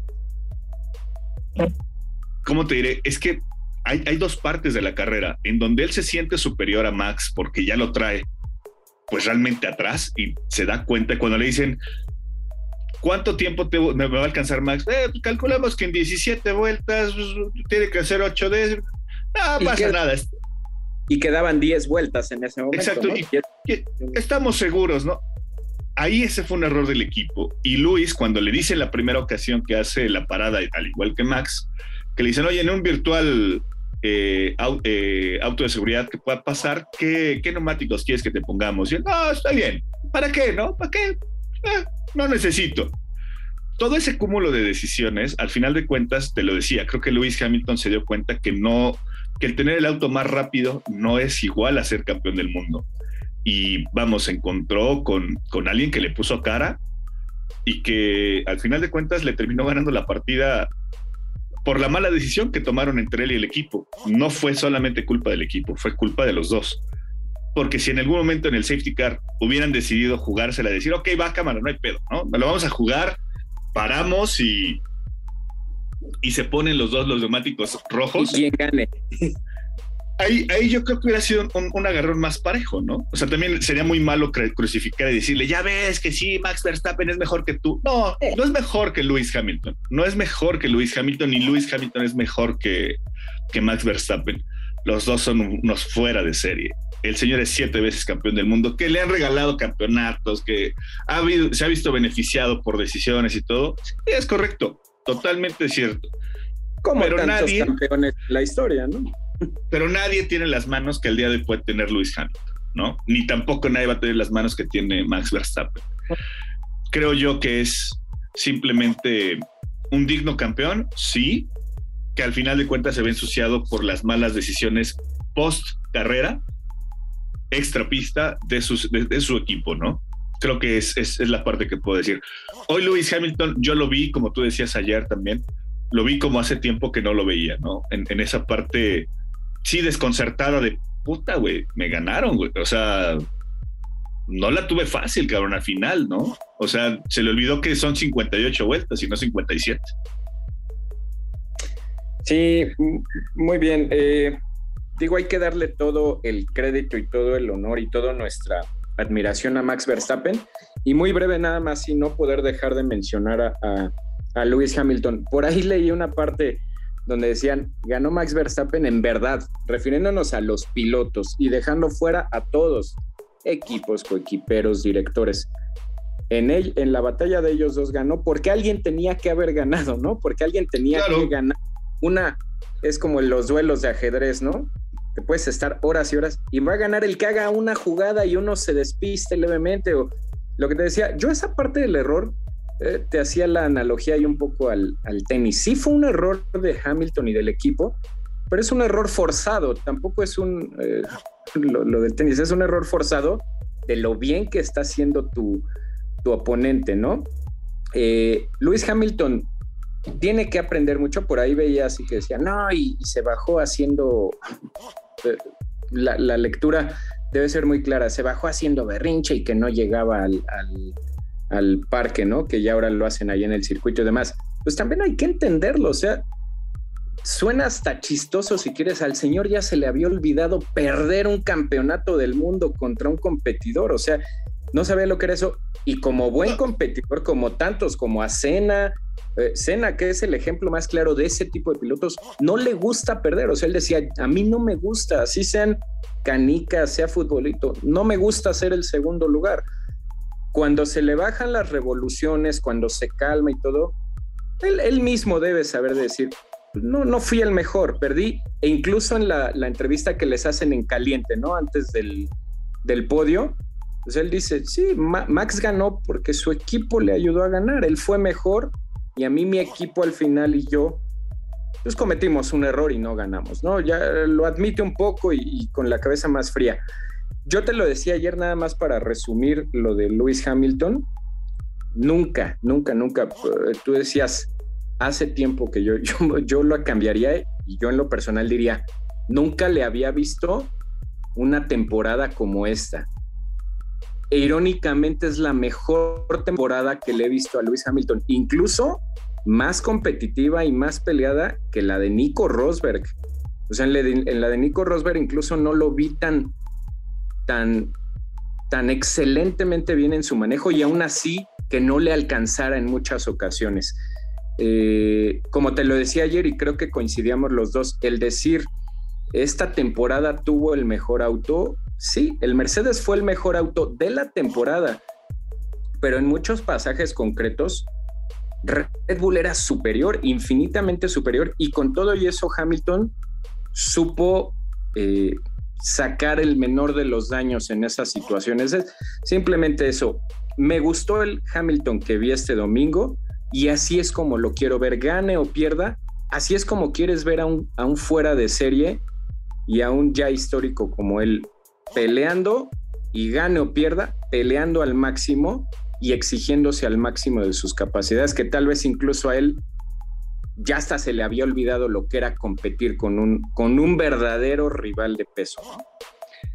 ¿Cómo te diré? Es que hay, dos partes de la carrera en donde él se siente superior a Max porque ya lo trae pues realmente atrás y se da cuenta cuando le dicen ¿cuánto tiempo te, me va a alcanzar Max? Eh, pues calculamos que en 17 vueltas pues, tiene que hacer 8 de... No pasa nada. Y quedaban 10 vueltas en ese momento. Exacto. estamos seguros, ¿no? Ahí ese fue un error del equipo. Y Luis, cuando le dice la primera ocasión que hace la parada, al igual que Max, que le dicen, oye, en un virtual eh, eh, auto de seguridad que pueda pasar, ¿qué, ¿qué, neumáticos quieres que te pongamos? Y él, no, está bien. ¿Para qué? ¿No? ¿Para qué? Eh, no necesito. Todo ese cúmulo de decisiones, al final de cuentas, te lo decía, creo que Lewis Hamilton se dio cuenta que no, que el tener el auto más rápido no es igual a ser campeón del mundo. Y vamos, se encontró con, con alguien que le puso cara y que al final de cuentas le terminó ganando la partida por la mala decisión que tomaron entre él y el equipo. No fue solamente culpa del equipo, fue culpa de los dos. Porque si en algún momento en el safety car hubieran decidido jugársela, decir, ok, va cámara, no hay pedo, ¿no? Lo vamos a jugar, paramos y, y se ponen los dos los neumáticos rojos. ¿Y gane? Ahí, yo creo que hubiera sido un, agarrón más parejo, ¿no? O sea, también sería muy malo crucificar y decirle, ya ves que sí, Max Verstappen es mejor que tú. No, no es mejor que Lewis Hamilton. No es mejor que Lewis Hamilton, ni Lewis Hamilton es mejor que, que Max Verstappen. Los dos son unos fuera de serie. El señor es siete veces campeón del mundo, que le han regalado campeonatos, que ha habido, se ha visto beneficiado por decisiones y todo. es correcto, totalmente cierto. Como Pero tantos campeones de la historia, ¿no? Pero nadie tiene las manos que el día de hoy puede tener Luis Hamilton, ¿no? Ni tampoco nadie va a tener las manos que tiene Max Verstappen. Creo yo que es simplemente un digno campeón, sí, que al final de cuentas se ve ensuciado por las malas decisiones post carrera, extra pista de, de, su equipo, ¿no? Creo que es, es, la parte que puedo decir. Hoy Luis Hamilton, yo lo vi, como tú decías ayer también, lo vi como hace tiempo que no lo veía, ¿no? En esa parte sí desconcertada de puta, güey, me ganaron, güey. O sea, no la tuve fácil, cabrón, al final, ¿no? O sea, se le olvidó que son 58 vueltas y no 57. Sí, muy bien. Eh, digo, hay que darle todo el crédito y todo el honor y toda nuestra admiración a Max Verstappen. Y muy breve nada más, y no poder dejar de mencionar a, a, Lewis Hamilton. Por ahí leí una parte donde decían, ganó Max Verstappen en verdad, refiriéndonos a los pilotos y dejando fuera a todos, equipos, coequiperos, directores. En, en la batalla de ellos dos ganó porque alguien tenía que haber ganado, ¿no? Porque alguien tenía que ganar. Una es como los duelos de ajedrez, ¿no? Que puedes estar horas y horas y va a ganar el que haga una jugada y uno se despiste levemente o lo que te decía, yo esa parte del error eh, te hacía la analogía ahí un poco al, tenis. Sí fue un error de Hamilton y del equipo, pero es un error forzado, tampoco es un, eh, lo, del tenis, es un error forzado de lo bien que está haciendo tu, tu oponente, ¿no? Eh, Luis Hamilton tiene que aprender mucho, por ahí veía así que decía, no, y, se bajó haciendo, la, lectura debe ser muy clara, se bajó haciendo berrinche y que no llegaba al, parque, ¿no? Que ya ahora lo hacen ahí en el circuito y demás. Pues también hay que entenderlo, o sea, suena hasta chistoso si quieres, al señor ya se le había olvidado perder un campeonato del mundo contra un competidor, o sea, no sabía lo que era eso. Y como buen competidor, como tantos, como a Cena, eh, que es el ejemplo más claro de ese tipo de pilotos, no le gusta perder. O sea, él decía, a mí no me gusta, así sean canicas, sea futbolito, no me gusta ser el segundo lugar. Cuando se le bajan las revoluciones, cuando se calma y todo, él, mismo debe saber decir, no, no fui el mejor, perdí. E incluso en la, entrevista que les hacen en caliente, ¿no? Antes del, del podio, pues él dice, sí, Max ganó porque su equipo le ayudó a ganar, él fue mejor y a mí mi equipo al final y yo, pues cometimos un error y no ganamos, ¿no? Ya lo admite un poco y, con la cabeza más fría. Yo te lo decía ayer nada más para resumir lo de Lewis Hamilton. Nunca, nunca, nunca. Eh, tú decías hace tiempo que yo, yo, yo lo cambiaría y yo en lo personal diría, nunca le había visto una temporada como esta e irónicamente es la mejor temporada que le he visto a Luis Hamilton, incluso más competitiva y más peleada que la de Nico Rosberg. O sea, en la de, Nico Rosberg incluso no lo vi tan, tan, tan excelentemente bien en su manejo y aún así que no le alcanzara en muchas ocasiones. Eh, como te lo decía ayer y creo que coincidíamos los dos, el decir esta temporada tuvo el mejor auto, sí, el Mercedes fue el mejor auto de la temporada, pero en muchos pasajes concretos, Red Bull era superior, infinitamente superior, y con todo y eso Hamilton supo eh, sacar el menor de los daños en esas situaciones. Es simplemente eso. Me gustó el Hamilton que vi este domingo y así es como lo quiero ver, gane o pierda. Así es como quieres ver a un, a un fuera de serie y a un ya histórico como él peleando y gane o pierda, peleando al máximo y exigiéndose al máximo de sus capacidades, que tal vez incluso a él ya hasta se le había olvidado lo que era competir con un, con un verdadero rival de peso.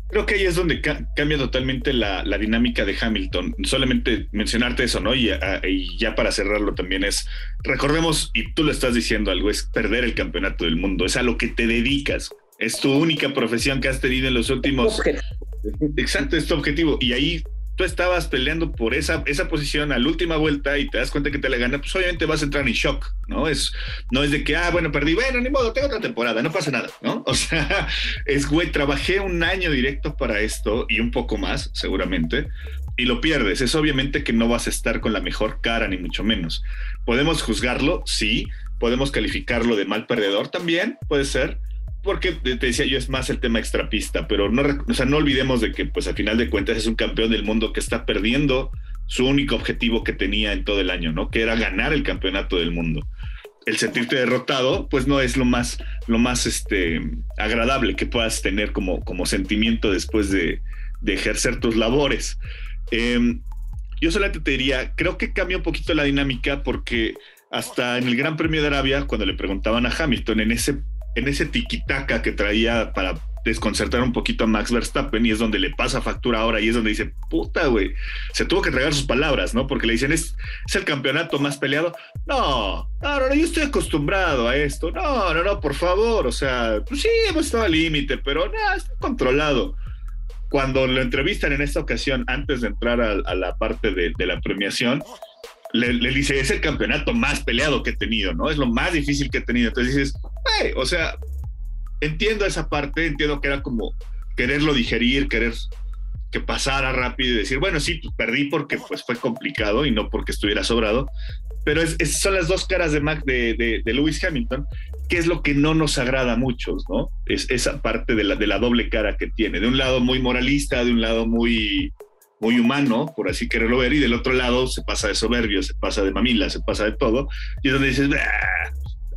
Creo que ahí es donde cambia totalmente la, dinámica de Hamilton. Solamente mencionarte eso, ¿no? Y, y, ya para cerrarlo también es, recordemos, y tú lo estás diciendo algo, es perder el campeonato del mundo, es a lo que te dedicas. Es tu única profesión que has tenido en los últimos. Exacto, es tu objetivo. Y ahí tú estabas peleando por esa, esa posición a la última vuelta y te das cuenta que te la gana, pues obviamente vas a entrar en shock, ¿no? Es, no es de que, ah, bueno, perdí, bueno, ni modo, tengo otra temporada, no pasa nada, ¿no? O sea, es, güey, trabajé un año directo para esto y un poco más, seguramente, y lo pierdes. Es obviamente que no vas a estar con la mejor cara, ni mucho menos. Podemos juzgarlo, sí, podemos calificarlo de mal perdedor también, puede ser, porque te decía yo es más el tema extrapista, pero no, o sea, no olvidemos de que pues al final de cuentas es un campeón del mundo que está perdiendo su único objetivo que tenía en todo el año, ¿no? Que era ganar el campeonato del mundo. El sentirte derrotado, pues no es lo más, lo más este, agradable que puedas tener como, como sentimiento después de, de ejercer tus labores. Em, yo solamente te diría, creo que cambia un poquito la dinámica porque hasta en el Gran Premio de Arabia, cuando le preguntaban a Hamilton en ese en ese tiquitaca que traía para desconcertar un poquito a Max Verstappen y es donde le pasa factura ahora y es donde dice, puta, güey, se tuvo que tragar sus palabras, ¿no? Porque le dicen, ¿es, el campeonato más peleado. No, no, no, yo estoy acostumbrado a esto. No, no, no, por favor, o sea, pues sí, hemos estado al límite, pero no, está controlado. Cuando lo entrevistan en esta ocasión, antes de entrar a, la parte de, de la premiación, le, dice, es el campeonato más peleado que he tenido, ¿no? Es lo más difícil que he tenido. Entonces dices, o sea, entiendo esa parte, entiendo que era como quererlo digerir, querer que pasara rápido y decir, bueno, sí, pues, perdí porque pues fue complicado y no porque estuviera sobrado, pero es, son las dos caras de, Mac, de, de, Lewis Hamilton, que es lo que no nos agrada a muchos, ¿no? Es esa parte de la, de la doble cara que tiene, de un lado muy moralista, de un lado muy muy humano, por así quererlo ver, y del otro lado se pasa de soberbio, se pasa de mamila, se pasa de todo, y es donde dices,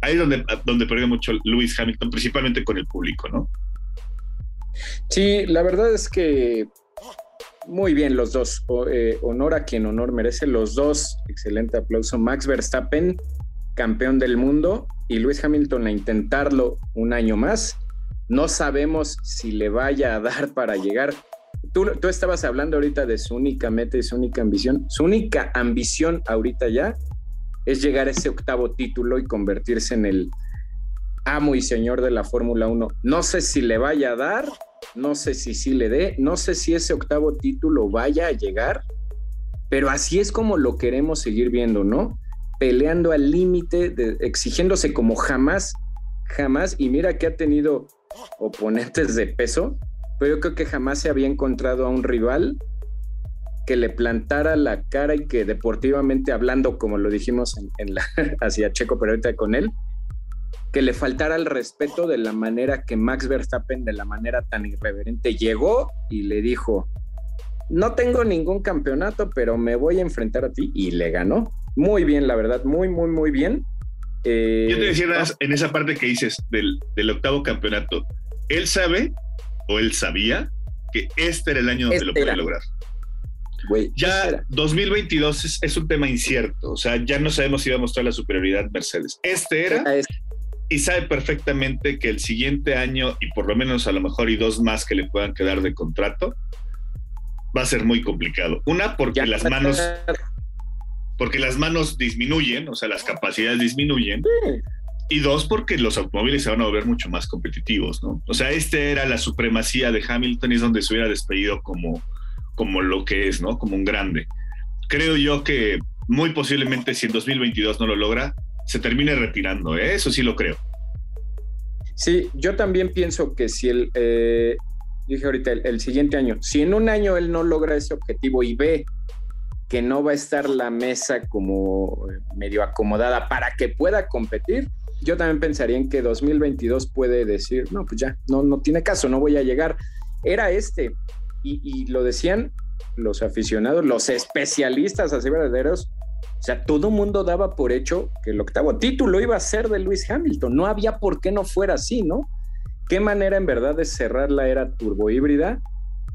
ahí es donde, donde perdió mucho Lewis Hamilton, principalmente con el público, ¿no? Sí, la verdad es que muy bien los dos. Eh, honor a quien honor merece. Los dos. Excelente aplauso. Max Verstappen, campeón del mundo, y Luis Hamilton a intentarlo un año más. No sabemos si le vaya a dar para llegar. Tú, tú estabas hablando ahorita de su única meta y su única ambición. Su única ambición ahorita ya es llegar a ese octavo título y convertirse en el amo y señor de la Fórmula 1. No sé si le vaya a dar, no sé si sí le dé, no sé si ese octavo título vaya a llegar, pero así es como lo queremos seguir viendo, ¿no? Peleando al límite, exigiéndose como jamás, jamás, y mira que ha tenido oponentes de peso, pero yo creo que jamás se había encontrado a un rival que le plantara la cara y que deportivamente hablando, como lo dijimos en, la, hacia Checo, pero ahorita con él, que le faltara el respeto de la manera que Max Verstappen, de la manera tan irreverente, llegó y le dijo, no tengo ningún campeonato, pero me voy a enfrentar a ti y le ganó. Muy bien, la verdad, muy, muy, muy bien. Eh, Yo te decía en esa parte que dices del, octavo campeonato, él sabe o él sabía que este era el año donde este lo podía lograr. Ya 2022 es, es, un tema incierto, o sea, ya no sabemos si va a mostrar la superioridad Mercedes. Este era y sabe perfectamente que el siguiente año y por lo menos a lo mejor y dos más que le puedan quedar de contrato va a ser muy complicado. Una porque las manos porque las manos disminuyen, o sea, las capacidades disminuyen. Y dos, porque los automóviles se van a volver mucho más competitivos, ¿no? O sea, este era la supremacía de Hamilton y es donde se hubiera despedido como, como lo que es, ¿no? Como un grande. Creo yo que muy posiblemente si en 2022 no lo logra, se termine retirando. ¿eh? Eso sí lo creo. Sí, yo también pienso que si el, eh, dije ahorita, el, siguiente año, si en un año él no logra ese objetivo y ve que no va a estar la mesa como medio acomodada para que pueda competir, yo también pensaría en que 2022 puede decir, no, pues ya, no, no tiene caso, no voy a llegar. Era este, y, lo decían los aficionados, los especialistas así verdaderos, o sea, todo mundo daba por hecho que el octavo título iba a ser de Luis Hamilton. No había por qué no fuera así, ¿no? Qué manera en verdad de cerrar la era turbohíbrida.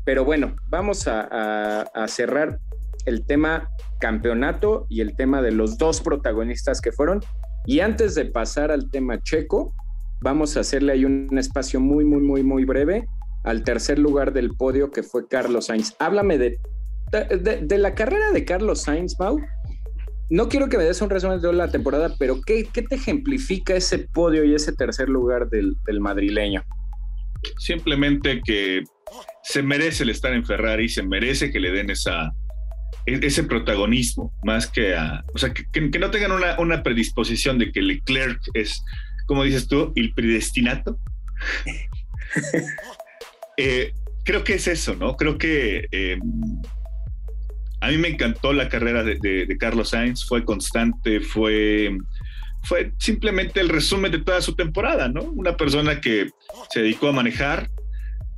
Pero bueno, vamos a, cerrar el tema campeonato y el tema de los dos protagonistas que fueron. Y antes de pasar al tema checo, vamos a hacerle ahí un espacio muy, muy, muy, muy breve al tercer lugar del podio que fue Carlos Sainz. Háblame de, de, la carrera de Carlos Sainz, Mau no quiero que me des un resumen de toda la temporada, pero ¿qué, te ejemplifica ese podio y ese tercer lugar del, madrileño? Simplemente que se merece el estar en Ferrari, se merece que le den esa, e, ese protagonismo, más que a, o sea, que, no tengan una, predisposición de que Leclerc es, como dices tú, el predestinato. Eh, creo que es eso, ¿no? Creo que eh, a mí me encantó la carrera de, Carlos Sainz, fue constante, fue, fue simplemente el resumen de toda su temporada, ¿no? Una persona que se dedicó a manejar,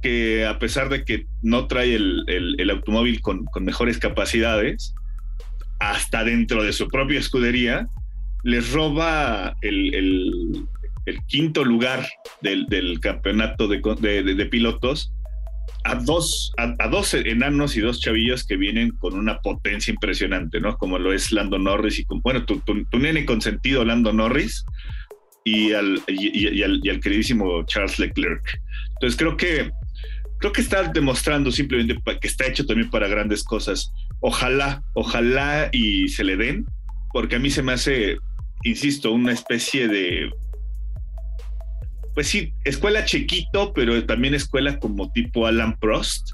que a pesar de que no trae el, automóvil con, mejores capacidades, hasta dentro de su propia escudería, les roba el, quinto lugar del, campeonato de, pilotos a dos, a, dos enanos y dos chavillos que vienen con una potencia impresionante, ¿no? Como lo es Lando Norris y con, bueno, tu, tu, nene consentido Lando Norris y al, y, al, y al queridísimo Charles Leclerc. Entonces creo que creo que está demostrando simplemente que está hecho también para grandes cosas. Ojalá, ojalá y se le den, porque a mí se me hace, insisto, una especie de pues sí, escuela chiquito, pero también escuela como tipo Alan Prost.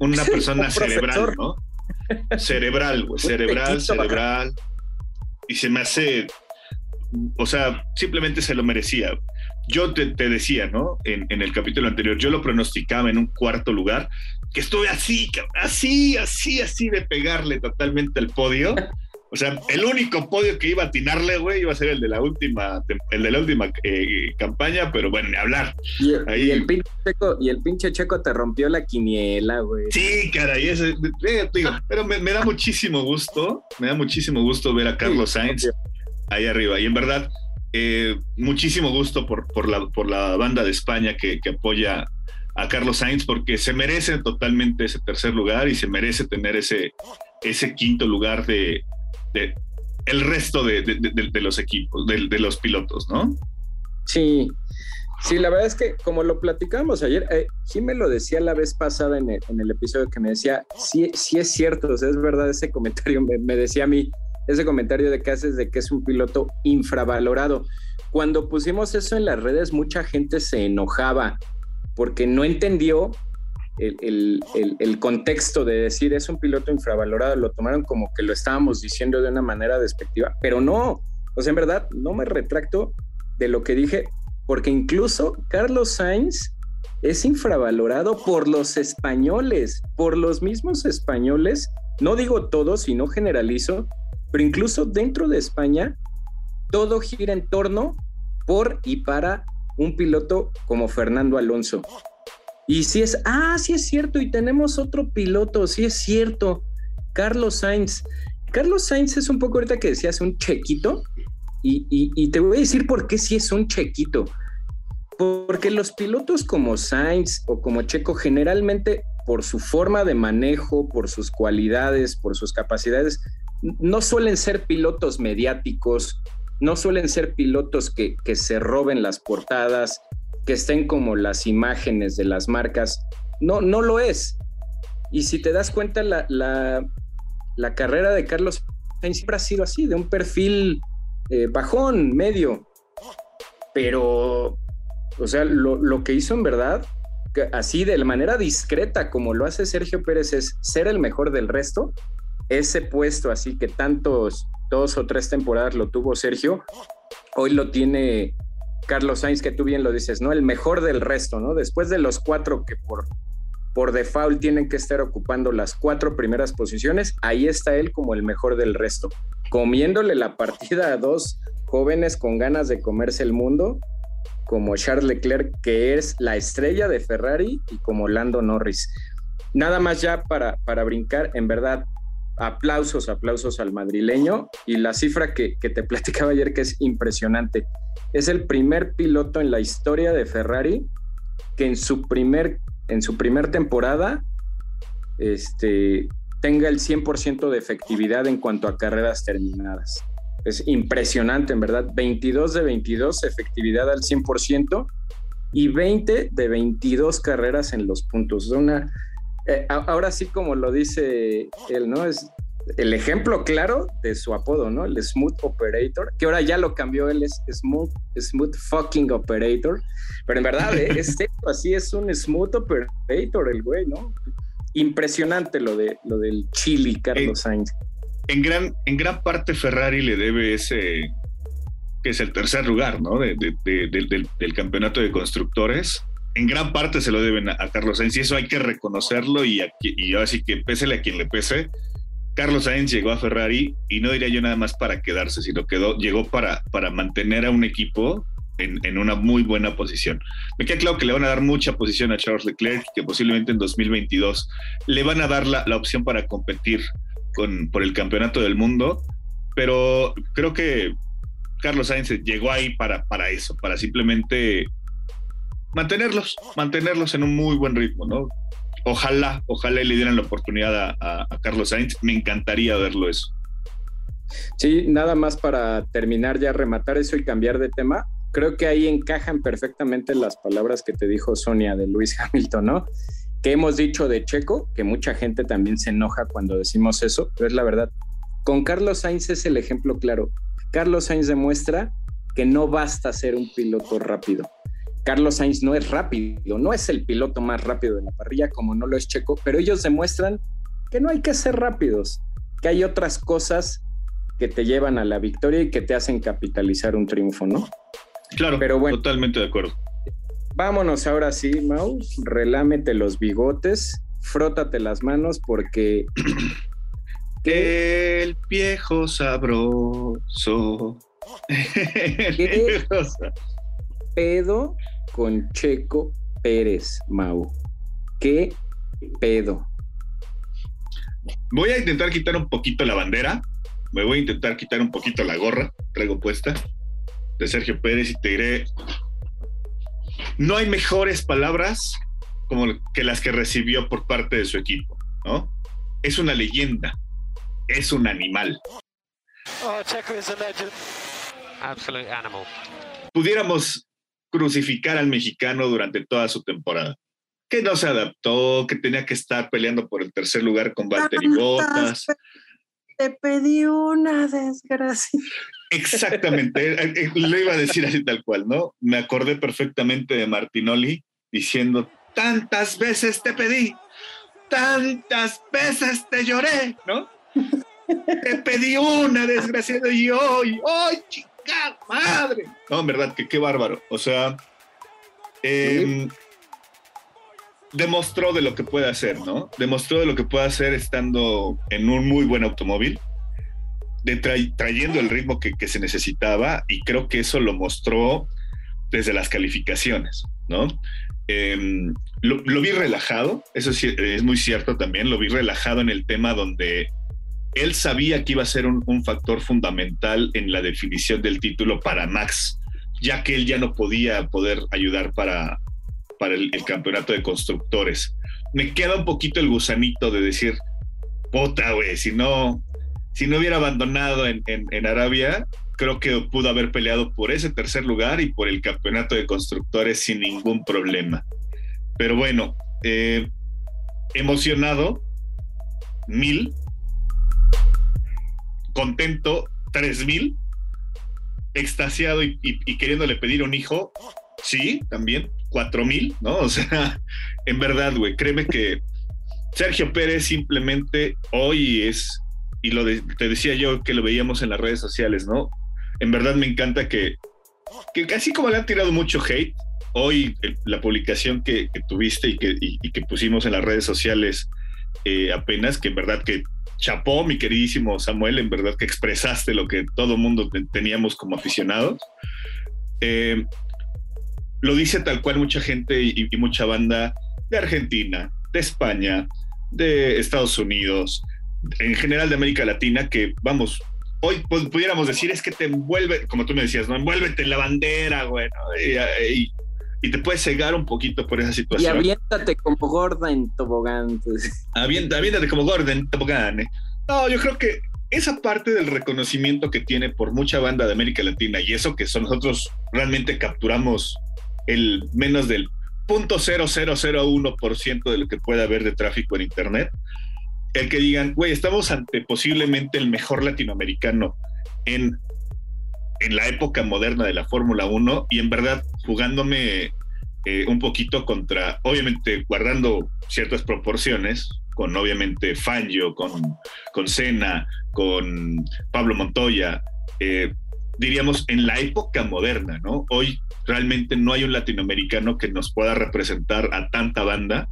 Una persona cerebral, ¿no? Cerebral, cerebral, cerebral. Y se me hace, o sea, simplemente se lo merecía. Yo te, decía, ¿no? En, en, el capítulo anterior, yo lo pronosticaba en un cuarto lugar, que estuve así, así, así, así de pegarle totalmente al podio. O sea, el único podio que iba a atinarle, güey, iba a ser el de la última, el de la última eh, campaña, pero bueno, ni hablar. Y, el pinche checo, y el pinche checo te rompió la quiniela, güey. Sí, caray, ese, eh, digo, pero me, da muchísimo gusto, me da muchísimo gusto ver a Carlos Sainz ahí arriba. Y en verdad, eh, muchísimo gusto por, por, la, por la banda de España que, que apoya a Carlos Sainz porque se merece totalmente ese tercer lugar y se merece tener ese, ese quinto lugar de, el resto de, los equipos, de, los pilotos, ¿no? Sí, sí, la verdad es que como lo platicamos ayer, eh, me lo decía la vez pasada en el, episodio que me decía, sí es cierto, es verdad ese comentario, me, me decía a mí, ese comentario de que haces de que es un piloto infravalorado. Cuando pusimos eso en las redes, mucha gente se enojaba porque no entendió el, contexto de decir es un piloto infravalorado, lo tomaron como que lo estábamos diciendo de una manera despectiva, pero no, o sea, en verdad no me retracto de lo que dije, porque incluso Carlos Sainz es infravalorado por los españoles, por los mismos españoles, no digo todos, sino generalizo, pero incluso dentro de España, todo gira en torno por y para un piloto como Fernando Alonso. Y si es, ah, sí es cierto, y tenemos otro piloto, sí es cierto, Carlos Sainz. Carlos Sainz es un poco ahorita que decías un chequito, y, te voy a decir por qué sí es un chequito. Porque los pilotos como Sainz o como Checo generalmente por su forma de manejo, por sus cualidades, por sus capacidades, no suelen ser pilotos mediáticos, no suelen ser pilotos que, se roben las portadas, que estén como las imágenes de las marcas. No, no lo es. Y si te das cuenta, la, la, carrera de Carlos siempre ha sido así, de un perfil eh, bajón, medio. Pero, o sea, lo, lo que hizo en verdad, así de la manera discreta como lo hace Sergio Pérez, es ser el mejor del resto. Ese puesto así que tantos dos o tres temporadas lo tuvo Sergio, hoy lo tiene Carlos Sainz, que tú bien lo dices, ¿no? El mejor del resto, ¿no? Después de los cuatro que por, por default tienen que estar ocupando las cuatro primeras posiciones, ahí está él como el mejor del resto, comiéndole la partida a dos jóvenes con ganas de comerse el mundo, como Charles Leclerc, que es la estrella de Ferrari, y como Lando Norris. Nada más ya para, para brincar, en verdad, aplausos, aplausos al madrileño y la cifra que, te platicaba ayer que es impresionante. Es el primer piloto en la historia de Ferrari que en su primer, en su primer temporada este, tenga el 100% de efectividad en cuanto a carreras terminadas. Es impresionante, en verdad. 22 de 22 efectividad al 100% y 20 de 22 carreras en los puntos. Una, eh, ahora sí, como lo dice él, ¿no? Es el ejemplo claro de su apodo, ¿no? El Smooth Operator, que ahora ya lo cambió, él es Smooth, smooth Fucking Operator, pero en verdad ¿eh? es así, es un Smooth Operator el güey, ¿no? Impresionante lo, de, lo del Chili, Carlos Sainz. En gran, en gran parte Ferrari le debe ese, que es el tercer lugar, ¿no? del, del campeonato de constructores en gran parte se lo deben a, Carlos Sainz y eso hay que reconocerlo y, y ahora sí que pésele a quien le pese. Carlos Sainz llegó a Ferrari y no diría yo nada más para quedarse, sino que llegó para, para mantener a un equipo en, una muy buena posición. Me queda claro que le van a dar mucha posición a Charles Leclerc, que posiblemente en 2022 le van a dar la, opción para competir con, por el campeonato del mundo, pero creo que Carlos Sainz llegó ahí para, para eso, para simplemente mantenerlos, mantenerlos en un muy buen ritmo, ¿no? Ojalá, ojalá le dieran la oportunidad a, Carlos Sainz, me encantaría verlo eso. Sí, nada más para terminar ya, rematar eso y cambiar de tema. Creo que ahí encajan perfectamente las palabras que te dijo Sonia de Luis Hamilton, ¿no? Que hemos dicho de Checo, que mucha gente también se enoja cuando decimos eso, pero es la verdad. Con Carlos Sainz es el ejemplo claro. Carlos Sainz demuestra que no basta ser un piloto rápido. Carlos Sainz no es rápido, no es el piloto más rápido de la parrilla como no lo es Checo, pero ellos demuestran que no hay que ser rápidos, que hay otras cosas que te llevan a la victoria y que te hacen capitalizar un triunfo, ¿no? Claro, pero bueno, totalmente de acuerdo. Vámonos ahora sí, Mau, relámete los bigotes, frótate las manos porque el viejo sabroso. ¿Qué pedo con Checo Pérez, Mau. ¿Qué pedo? Voy a intentar quitar un poquito la bandera. Me voy a intentar quitar un poquito la gorra. Traigo puesta de Sergio Pérez y te diré. No hay mejores palabras como que las que recibió por parte de su equipo, ¿no? Es una leyenda, es un animal. Oh, Checo is a legend. Absolute animal. Pudiéramos crucificar al mexicano durante toda su temporada. Que no se adaptó, que tenía que estar peleando por el tercer lugar con Valtteri Bottas. Te pedí una desgracia. Exactamente, eh, eh, le iba a decir así tal cual, ¿no? Me acordé perfectamente de Martinoli diciendo, tantas veces te pedí, tantas veces te lloré, ¿no? te pedí una, desgraciado, y hoy, ¡ay, chica madre! No, en verdad, que qué bárbaro. O sea, em, demostró de lo que puede hacer, ¿no? Demostró de lo que puede hacer estando en un muy buen automóvil, de trayendo el ritmo que, se necesitaba, y creo que eso lo mostró desde las calificaciones, ¿no? Em, lo, vi relajado, eso es muy cierto también, lo vi relajado en el tema donde él sabía que iba a ser un, factor fundamental en la definición del título para Max, ya que él ya no podía poder ayudar para, para el, campeonato de constructores. Me queda un poquito el gusanito de decir, puta, güey, si no, si no hubiera abandonado en, Arabia, creo que pudo haber peleado por ese tercer lugar y por el campeonato de constructores sin ningún problema. Pero bueno, eh, emocionado, mil, contento, 3000, extasiado y, queriéndole pedir un hijo, sí, también, 4000, ¿no? O sea, en verdad, güey, créeme que Sergio Pérez simplemente hoy es, y lo te decía yo que lo veíamos en las redes sociales, ¿no? En verdad me encanta que, que así como le han tirado mucho hate, hoy la publicación que, tuviste y que, que, pusimos en las redes sociales eh, apenas, que en verdad que chapó, mi queridísimo Samuel, en verdad que expresaste lo que todo mundo teníamos como aficionados. Eh, lo dice tal cual mucha gente y, mucha banda de Argentina, de España, de Estados Unidos, en general de América Latina, que vamos, hoy pudiéramos decir es que te envuelve, como tú me decías, ¿no? Envuélvete en la bandera, bueno, te puedes cegar un poquito por esa situación. Y aviéntate como gorda en tobogán. Pues. aviéntate como gorda en tobogán. ¿eh? No, yo creo que esa parte del reconocimiento que tiene por mucha banda de América Latina y eso que son nosotros realmente capturamos el menos del 0.0001% de lo que puede haber de tráfico en Internet, el que digan, güey, estamos ante posiblemente el mejor latinoamericano en en la época moderna de la Fórmula 1 y en verdad jugándome eh, un poquito contra, obviamente guardando ciertas proporciones, con obviamente Fangio, con, con Senna, con Pablo Montoya, eh, diríamos en la época moderna, ¿no? Hoy realmente no hay un latinoamericano que nos pueda representar a tanta banda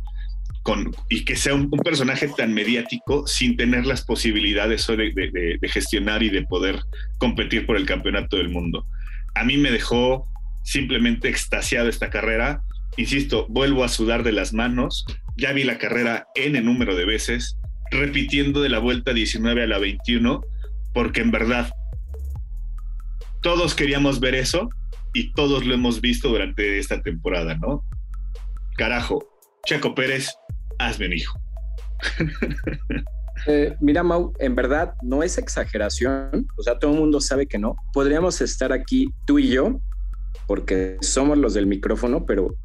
y que sea un, personaje tan mediático sin tener las posibilidades de, gestionar y de poder competir por el campeonato del mundo. A mí me dejó simplemente extasiado esta carrera. Insisto, vuelvo a sudar de las manos. Ya vi la carrera N número de veces, repitiendo de la vuelta 19 a la 21, porque en verdad todos queríamos ver eso y todos lo hemos visto durante esta temporada, ¿no? Carajo, Checo Pérez hazme un hijo. Eh, mira, Mau, en verdad no es exageración, o sea, todo el mundo sabe que no. Podríamos estar aquí tú y yo, porque somos los del micrófono, pero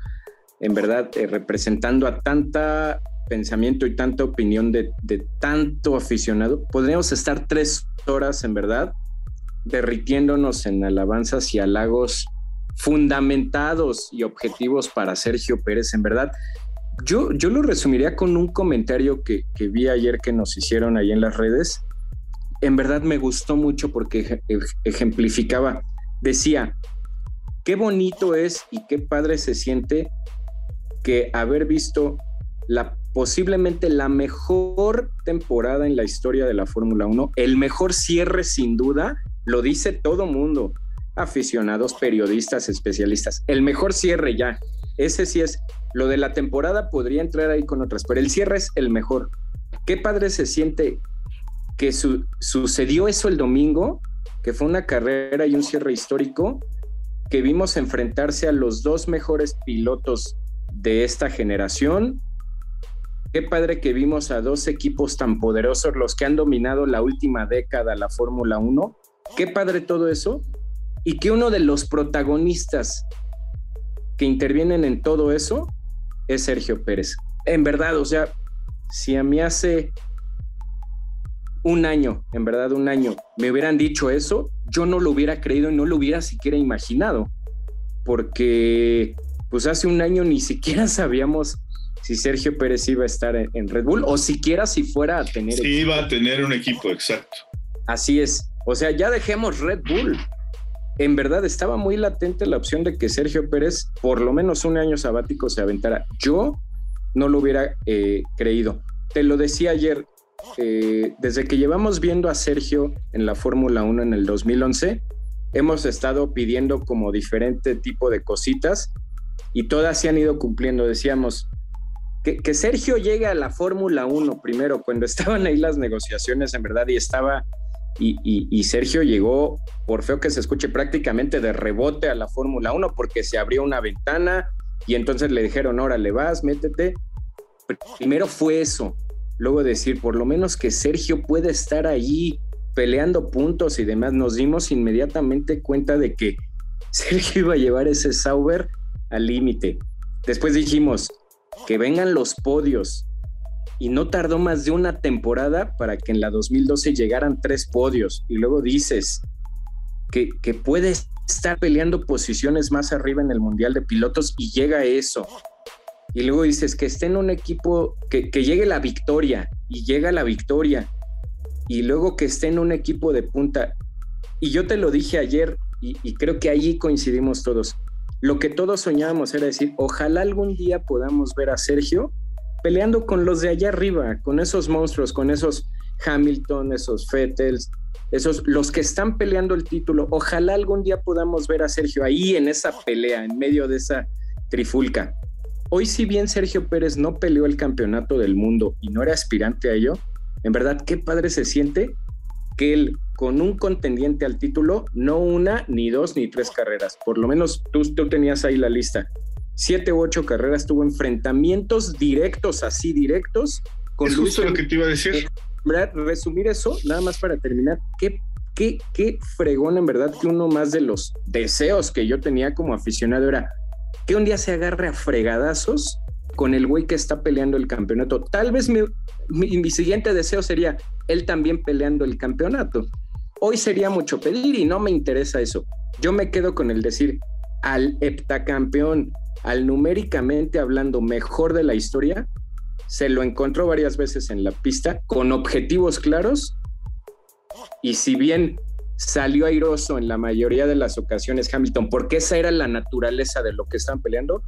en verdad eh, representando a tanta pensamiento y tanta opinión de, de, tanto aficionado, podríamos estar tres horas, en verdad, derritiéndonos en alabanzas y halagos fundamentados y objetivos para Sergio Pérez. En verdad, yo, lo resumiría con un comentario que, vi ayer que nos hicieron ahí en las redes. En verdad me gustó mucho porque ejemplificaba, decía, qué bonito es y qué padre se siente que haber visto la posiblemente la mejor temporada en la historia de la Fórmula 1, el mejor cierre sin duda, lo dice todo mundo, aficionados, periodistas, especialistas, el mejor cierre ya. Ese sí es lo de la temporada podría entrar ahí con otras, pero el cierre es el mejor. Qué padre se siente que sucedió eso el domingo, que fue una carrera y un cierre histórico, que vimos enfrentarse a los dos mejores pilotos de esta generación. Qué padre que vimos a dos equipos tan poderosos, los que han dominado la última década la Fórmula 1. Qué padre todo eso. Y que uno de los protagonistas que intervienen en todo eso es Sergio Pérez. En verdad, o sea, si a mí hace un año, en verdad un año, me hubieran dicho eso, yo no lo hubiera creído y no lo hubiera siquiera imaginado, porque pues hace un año ni siquiera sabíamos si Sergio Pérez iba a estar en, Red Bull o siquiera si fuera a tener... Sí, iba a tener un equipo, exacto. Así es. O sea, ya dejemos Red Bull. En verdad estaba muy latente la opción de que Sergio Pérez por lo menos un año sabático se aventara. Yo no lo hubiera eh, creído. Te lo decía ayer, eh, desde que llevamos viendo a Sergio en la Fórmula 1 en el 2011, hemos estado pidiendo como diferente tipo de cositas y todas se han ido cumpliendo. Decíamos que, Sergio llegue a la Fórmula 1 primero, cuando estaban ahí las negociaciones en verdad y estaba, y, Sergio llegó, por feo que se escuche, prácticamente de rebote a la Fórmula 1 porque se abrió una ventana y entonces le dijeron, órale, vas, métete. Primero fue eso, luego decir, por lo menos que Sergio puede estar ahí peleando puntos y demás, nos dimos inmediatamente cuenta de que Sergio iba a llevar ese Sauber al límite. Después dijimos que vengan los podios y no tardó más de una temporada para que en la 2012 llegaran tres podios y luego dices que, que puede estar peleando posiciones más arriba en el Mundial de Pilotos y llega eso y luego dices que esté en un equipo, que, llegue la victoria y llega la victoria y luego que esté en un equipo de punta. Y yo te lo dije ayer y, y creo que allí coincidimos todos. Lo que todos soñábamos era decir, ojalá algún día podamos ver a Sergio peleando con los de allá arriba, con esos monstruos, con esos Hamilton, esos Fettels, esos los que están peleando el título. Ojalá algún día podamos ver a Sergio ahí en esa pelea, en medio de esa trifulca. Hoy si bien Sergio Pérez no peleó el campeonato del mundo y no era aspirante a ello, en verdad qué padre se siente que él con un contendiente al título, no una, ni dos, ni tres carreras, por lo menos tú, tú tenías ahí la lista, siete u ocho carreras, tuvo enfrentamientos directos, así directos, con es justo lo que te iba a decir. Resumir eso, nada más para terminar, qué, qué, qué fregón en verdad que uno más de los deseos que yo tenía como aficionado era, que un día se agarre a fregadazos con el güey que está peleando el campeonato. Tal vez mi, siguiente deseo sería él también peleando el campeonato. Hoy sería mucho pedir y no me interesa eso. Yo me quedo con el decir al heptacampeón, al numéricamente hablando mejor de la historia, se lo encontró varias veces en la pista con objetivos claros y si bien salió airoso en la mayoría de las ocasiones Hamilton, porque esa era la naturaleza de lo que estaban peleando.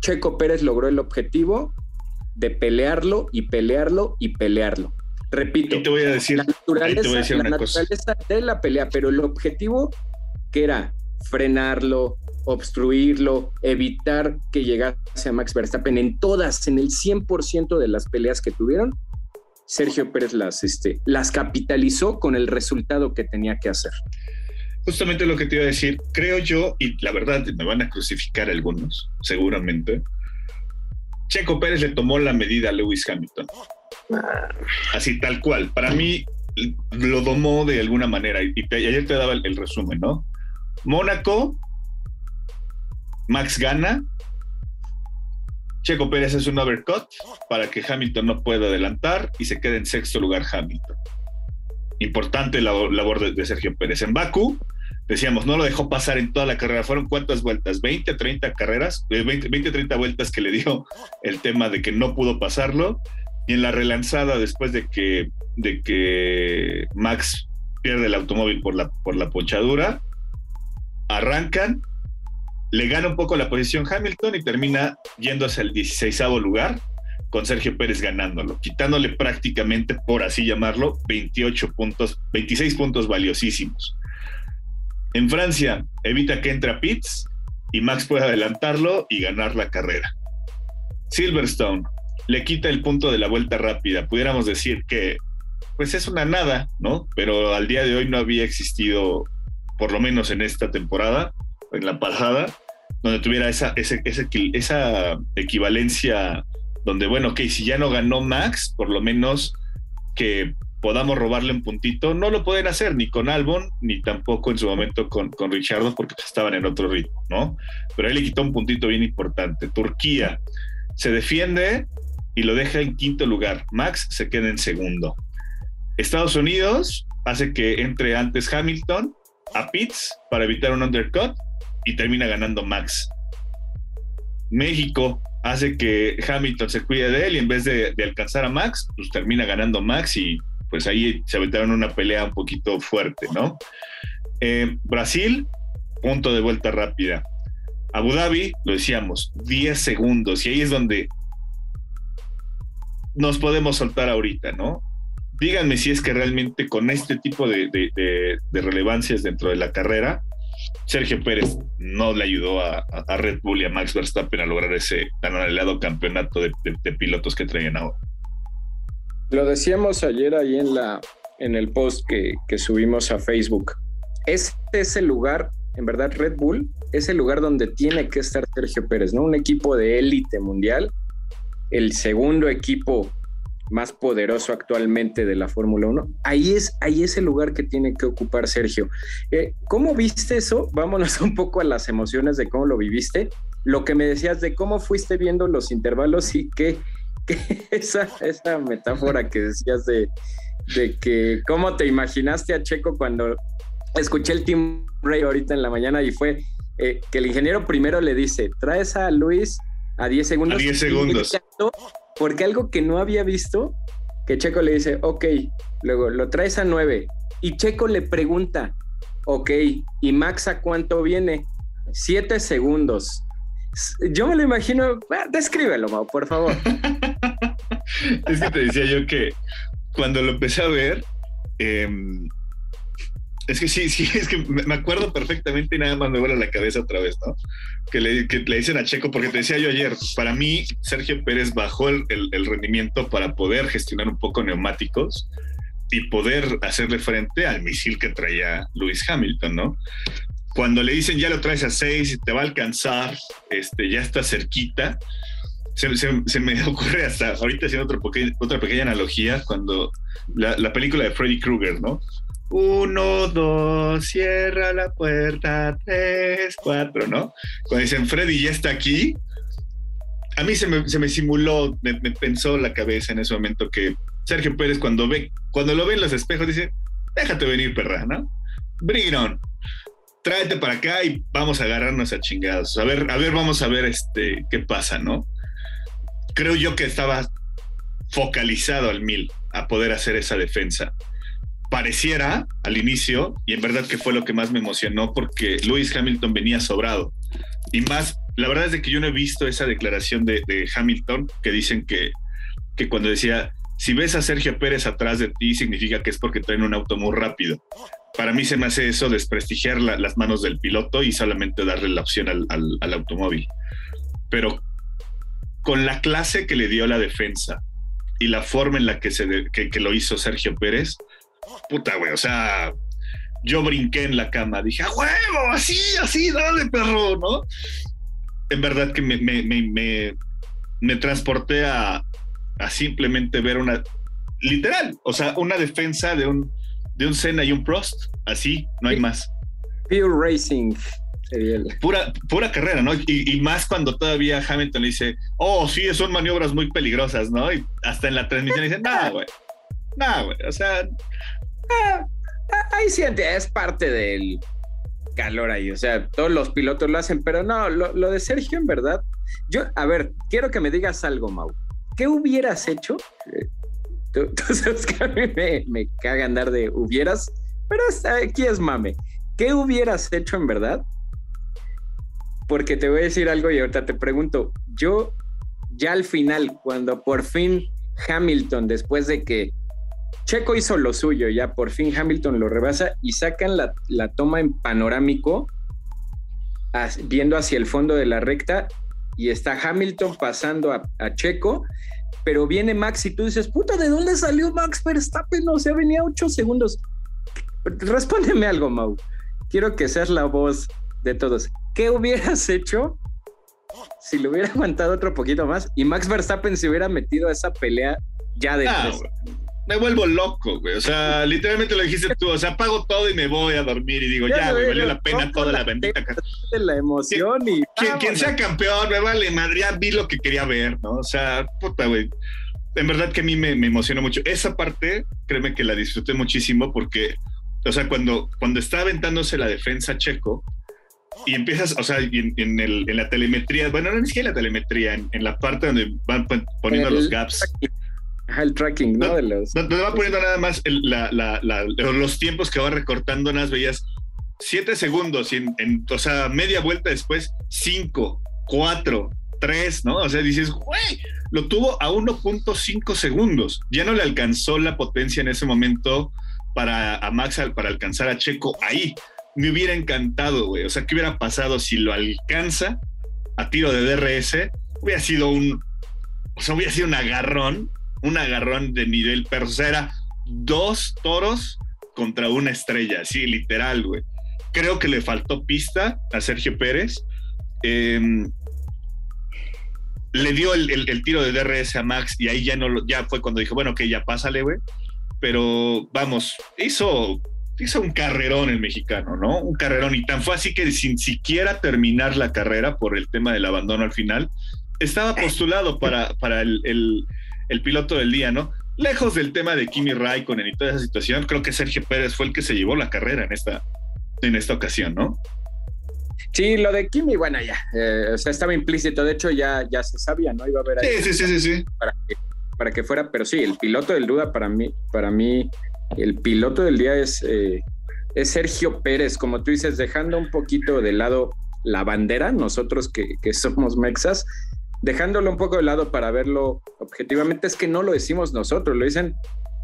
Checo Pérez logró el objetivo de pelearlo y pelearlo y pelearlo. Repito, te voy a decir, la naturaleza, la naturaleza de la pelea, pero el objetivo que era frenarlo, obstruirlo, evitar que llegase a Max Verstappen en todas, en el 100% de las peleas que tuvieron, Sergio Pérez las, este, las capitalizó con el resultado que tenía que hacer. Justamente lo que te iba a decir, creo yo, y la verdad me van a crucificar algunos, seguramente. Checo Pérez le tomó la medida a Lewis Hamilton. Ah. Así tal cual. Para mí lo domó de alguna manera. Y, ayer te daba el resumen, ¿no? Mónaco, Max gana, Checo Pérez es un overcut para que Hamilton no pueda adelantar y se quede en sexto lugar Hamilton. Importante la labor de, Sergio Pérez. En Baku, decíamos, no lo dejó pasar en toda la carrera. ¿Fueron cuántas vueltas? ¿20, 30 carreras? 20, 20, 30 vueltas que le dio el tema de que no pudo pasarlo. Y en la relanzada, después de que, de que Max pierde el automóvil por la, por la ponchadura, arrancan le gana un poco la posición Hamilton y termina yendo hacia el 16 lugar con Sergio Pérez ganándolo, quitándole prácticamente, por así llamarlo, 28 puntos, 26 puntos valiosísimos. En Francia, evita que entre a Pitts y Max pueda adelantarlo y ganar la carrera. Silverstone le quita el punto de la vuelta rápida. Pudiéramos decir que, pues es una nada, ¿no? Pero al día de hoy no había existido, por lo menos en esta temporada, en la pasada, donde tuviera esa, esa, esa equivalencia, donde, bueno, ok, si ya no ganó Max, por lo menos que podamos robarle un puntito, no lo pueden hacer ni con Albon, ni tampoco en su momento con, con Richardo, porque pues, estaban en otro ritmo, ¿no? Pero él le quitó un puntito bien importante. Turquía se defiende y lo deja en quinto lugar. Max se queda en segundo. Estados Unidos hace que entre antes Hamilton a Pitts para evitar un undercut y termina ganando Max. México hace que Hamilton se cuide de él y en vez de, alcanzar a Max, pues termina ganando Max y pues ahí se aventaron una pelea un poquito fuerte, ¿no? Eh, Brasil, punto de vuelta rápida. Abu Dhabi, lo decíamos, 10 segundos, y ahí es donde nos podemos soltar ahorita, ¿no? Díganme si es que realmente con este tipo de, relevancias dentro de la carrera, Sergio Pérez no le ayudó a, Red Bull y a Max Verstappen a lograr ese tan anhelado campeonato de, pilotos que traen ahora. Lo decíamos ayer ahí en, el post que, subimos a Facebook. Este es el lugar, en verdad, Red Bull es el lugar donde tiene que estar Sergio Pérez, ¿no? Un equipo de élite mundial, el segundo equipo más poderoso actualmente de la Fórmula 1. Ahí es, ahí es el lugar que tiene que ocupar Sergio. Eh, ¿Cómo viste eso? Vámonos un poco a las emociones de cómo lo viviste. Lo que me decías de cómo fuiste viendo los intervalos y qué, esa, esa metáfora que decías de, de que cómo te imaginaste a Checo cuando escuché el Team Ray ahorita en la mañana y fue eh, que el ingeniero primero le dice, traes a Luis a 10 segundos. A 10 segundos. Porque algo que no había visto, que Checo le dice, ok, luego lo traes a 9 y Checo le pregunta, ok, ¿y Max a cuánto viene? 7 segundos. Yo me lo imagino, descríbelo, Mau, por favor. es que te decía yo que cuando lo empecé a ver, em, es que sí, sí, es que me acuerdo perfectamente y nada más me vuela la cabeza otra vez, ¿no? Que le, dicen a Checo, porque te decía yo ayer, para mí Sergio Pérez bajó el, rendimiento para poder gestionar un poco neumáticos y poder hacerle frente al misil que traía Lewis Hamilton, ¿no? Cuando le dicen ya lo traes a seis y te va a alcanzar, este, ya está cerquita, se, me ocurre hasta ahorita haciendo otra, otra pequeña analogía cuando la, la película de Freddy Krueger, ¿no? Uno, dos, cierra la puerta, tres, cuatro, ¿no? Cuando dicen Freddy ya está aquí, a mí se me, se me simuló, me, pensó la cabeza en ese momento que Sergio Pérez cuando ve, cuando lo ve en los espejos dice, déjate venir, perra, ¿no? Bring it on. Tráete para acá y vamos a agarrarnos a chingados. A ver, a ver, vamos a ver este qué pasa, ¿no? Creo yo que estaba focalizado al mil a poder hacer esa defensa pareciera al inicio, y en verdad que fue lo que más me emocionó, porque Lewis Hamilton venía sobrado. Y más, la verdad es de que yo no he visto esa declaración de, Hamilton que dicen que, que cuando decía, si ves a Sergio Pérez atrás de ti, significa que es porque traen un auto muy rápido. Para mí se me hace eso desprestigiar las manos del piloto y solamente darle la opción al, automóvil. Pero con la clase que le dio la defensa y la forma en la que, se que lo hizo Sergio Pérez, puta, güey, o sea, yo brinqué en la cama, dije, ¡a huevo! Así, así, dale, perro, ¿no? En verdad que me, me, me, me transporté a, a, simplemente ver una, literal, o sea, una defensa de un, de un Senna y un Prost, así, no hay más. Pure Racing. Pura, pura carrera, ¿no? Y, más cuando todavía Hamilton le dice, oh, sí, son maniobras muy peligrosas, ¿no? Y hasta en la transmisión dice, nada, güey. Nada, güey. O sea, Ah, ahí sí es parte del calor ahí, o sea, todos los pilotos lo hacen, pero no, lo, de Sergio en verdad, yo, a ver, quiero que me digas algo, Mau, ¿qué hubieras hecho? Eh, tú, sabes que a mí me, me caga andar de hubieras, pero aquí es mame, ¿qué hubieras hecho en verdad? Porque te voy a decir algo y ahorita te pregunto, yo ya al final, cuando por fin Hamilton, después de que Checo hizo lo suyo, ya por fin Hamilton lo rebasa y sacan la, toma en panorámico, viendo hacia el fondo de la recta y está Hamilton pasando a, Checo, pero viene Max y tú dices, puta, ¿de dónde salió Max Verstappen? O sea, venía ocho segundos. Respóndeme algo, Mau. Quiero que seas la voz de todos. ¿qué hubieras hecho si lo hubiera aguantado otro poquito más y Max Verstappen se hubiera metido a esa pelea ya de ah, Me vuelvo loco, güey. O sea, literalmente lo dijiste tú. O sea, pago todo y me voy a dormir y digo, ya, güey, valió la pena toda la, bendita La emoción y. Quien, sea campeón, me vale madre. Ya vi lo que quería ver, ¿no? O sea, puta, güey. En verdad que a mí me, me emocionó mucho. Esa parte, créeme que la disfruté muchísimo porque, o sea, cuando, cuando está aventándose la defensa checo, y empiezas, o sea, en, el, en la telemetría, bueno, no es que la telemetría, en, la parte donde van poniendo los gaps. el tracking, ¿no? de los, va poniendo nada más los tiempos que va recortando, nada veías siete segundos, y en, o sea, media vuelta después, cinco, cuatro, tres, ¿no? O sea, dices, güey, lo tuvo a 1.5 segundos. Ya no le alcanzó la potencia en ese momento para a Max para alcanzar a Checo ahí me hubiera encantado, güey. O sea, ¿qué hubiera pasado si lo alcanza a tiro de DRS? Hubiera sido un. O sea, hubiera sido un agarrón, un agarrón de nivel perro. O sea, era dos toros contra una estrella, así, literal, güey. Creo que le faltó pista a Sergio Pérez. Em, le dio el, tiro de DRS a Max y ahí ya no ya fue cuando dije, bueno, que ya pásale, güey. Pero vamos, hizo hizo un carrerón el mexicano, ¿no? Un carrerón. Y tan fue así que sin siquiera terminar la carrera por el tema del abandono al final, estaba postulado para, para el, el, piloto del día, ¿no? Lejos del tema de Kimi Raikkonen y toda esa situación, creo que Sergio Pérez fue el que se llevó la carrera en esta, en esta ocasión, ¿no? Sí, lo de Kimi, bueno, ya, eh, o sea, estaba implícito, de hecho ya, ya se sabía, ¿no? Iba a haber ahí sí, sí, sí, sí, Para que, para que fuera, pero sí, el piloto del duda para mí, para mí el piloto del día es, eh, es Sergio Pérez, como tú dices, dejando un poquito de lado la bandera, nosotros que, somos mexas, dejándolo un poco de lado para verlo objetivamente, es que no lo decimos nosotros, lo dicen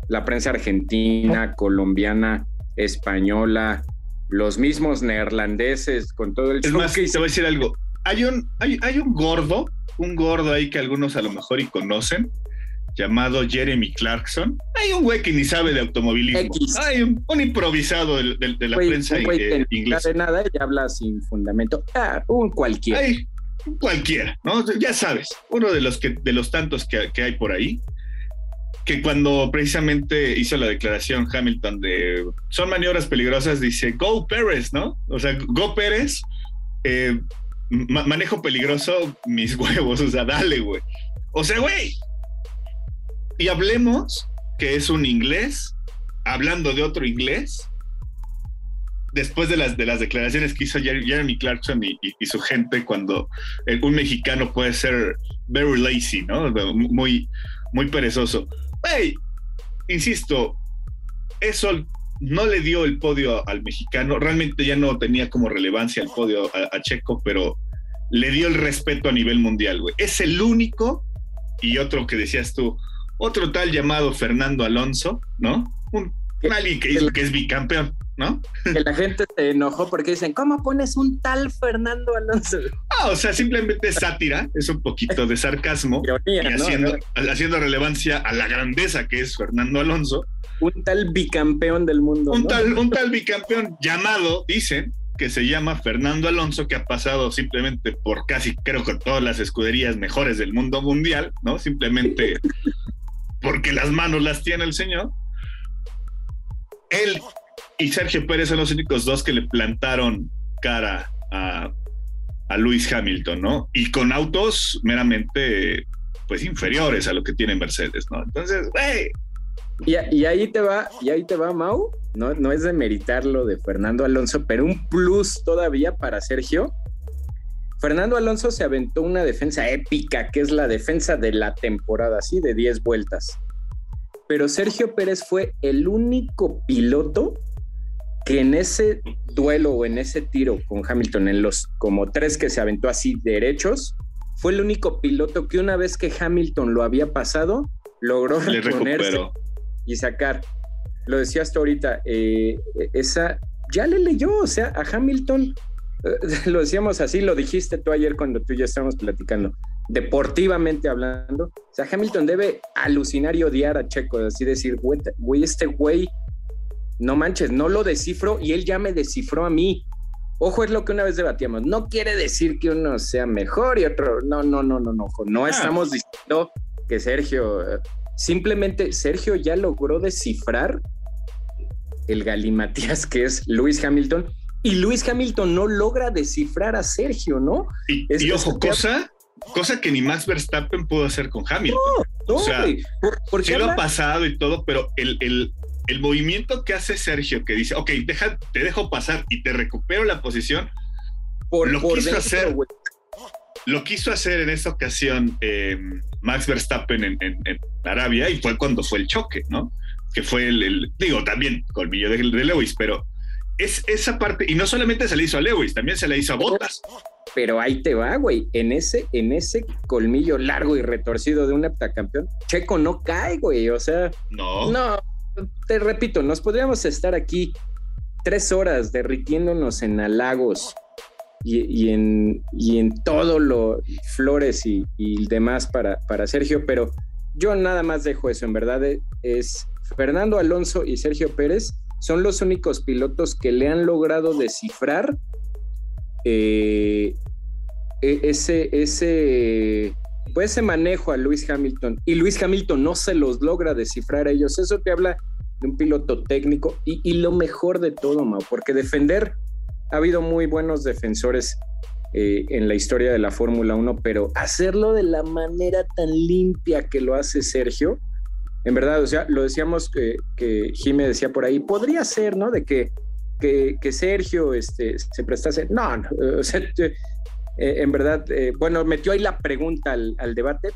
la prensa argentina, colombiana, española, los mismos neerlandeses, con todo el... Es más, que te voy a decir algo. Hay un, hay, hay un gordo, un gordo ahí que algunos a lo mejor y conocen, llamado Jeremy Clarkson. Hay un güey que ni sabe de automovilismo. Hay un, improvisado de, la prensa inglesa. No nada y habla sin fundamento. Ah, un cualquiera. Hay, cualquiera, ¿no? Ya sabes, uno de los, que, de los tantos que, hay por ahí, que cuando precisamente hizo la declaración Hamilton de son maniobras peligrosas, dice Go Pérez, ¿no? O sea, Go Pérez, eh, manejo peligroso mis huevos, o sea, dale, güey. O sea, güey, y hablemos que es un inglés hablando de otro inglés después de las, de las declaraciones que hizo Jeremy Clarkson y, su gente cuando un mexicano puede ser very lazy, ¿no? Muy, muy perezoso. Hey, insisto, eso no le dio el podio al mexicano, realmente ya no tenía como relevancia el podio a, Checo, pero le dio el respeto a nivel mundial, güey. Es el único, y otro que decías tú, otro tal llamado Fernando Alonso, ¿no? Un, alguien que es bicampeón, ¿no? Que la gente se enojó porque dicen, ¿cómo pones un tal Fernando Alonso? Ah, o sea, simplemente sátira, es un poquito de sarcasmo y haciendo, haciendo relevancia a la grandeza que es Fernando Alonso. Un tal bicampeón del mundo. Un, tal, un tal bicampeón llamado, dicen, que se llama Fernando Alonso, que ha pasado simplemente por casi, creo que todas las escuderías mejores del mundo mundial, ¿no? Simplemente porque las manos las tiene el señor. Él y Sergio Pérez son los únicos dos que le plantaron cara a, a Luis Hamilton, ¿no? Y con autos meramente, pues, inferiores a lo que tiene Mercedes, ¿no? Entonces, güey. Y, y, ahí te va, y ahí te va, Mau. No, no es de meritar lo de Fernando Alonso, pero un plus todavía para Sergio Fernando Alonso se aventó una defensa épica, que es la defensa de la temporada, así de 10 vueltas. Pero Sergio Pérez fue el único piloto que en ese duelo o en ese tiro con Hamilton, en los como tres que se aventó así derechos, fue el único piloto que una vez que Hamilton lo había pasado, logró reponerse y sacar. Lo decías hasta ahorita, eh, esa ya le leyó, o sea, a Hamilton lo decíamos así, lo dijiste tú ayer cuando tú y yo estábamos platicando, deportivamente hablando, o sea, Hamilton debe alucinar y odiar a Checo, así decir, güey, este güey, no manches, no lo descifro y él ya me descifró a mí. Ojo, es lo que una vez debatíamos. No quiere decir que uno sea mejor y otro. No, no, no, no, no. No ah. estamos diciendo que Sergio. Simplemente Sergio ya logró descifrar el galimatías que es Luis Hamilton y Luis Hamilton no logra descifrar a Sergio, ¿no? Y, ojo, cosa, cosa que ni Max Verstappen pudo hacer con Hamilton. No, no, o sea, sí lo ha pasado y todo, pero el, el, el movimiento que hace Sergio, que dice, ok, deja, te dejo pasar y te recupero la posición, por, lo quiso hacer. Lo quiso hacer en esta ocasión eh, Max Verstappen en, Arabia y fue cuando fue el choque, ¿no? Que fue el, digo, también colmillo de, de, Lewis, pero es esa parte, y no solamente se le hizo a Lewis, también se le hizo a Bottas. Pero ahí te va, güey, en ese, en ese colmillo largo y retorcido de un heptacampeón, Checo no cae, güey, o sea, no, no, te repito, nos podríamos estar aquí tres horas derritiéndonos en halagos y, en, y en todo lo flores y, demás para, para Sergio, pero yo nada más dejo eso, en verdad es Fernando Alonso y Sergio Pérez son los únicos pilotos que le han logrado descifrar eh, e, ese, ese pues ese manejo a Luis Hamilton y Luis Hamilton no se los logra descifrar a ellos, eso te habla de un piloto técnico y, lo mejor de todo, Mau, porque defender, ha habido muy buenos defensores eh, en la historia de la Fórmula 1, pero hacerlo de la manera tan limpia que lo hace Sergio, en verdad, o sea, lo decíamos que, que Jimé decía por ahí, podría ser, ¿no? De que, que, Sergio este, se prestase. No, no o sea, eh, en verdad, eh, bueno, metió ahí la pregunta al, debate.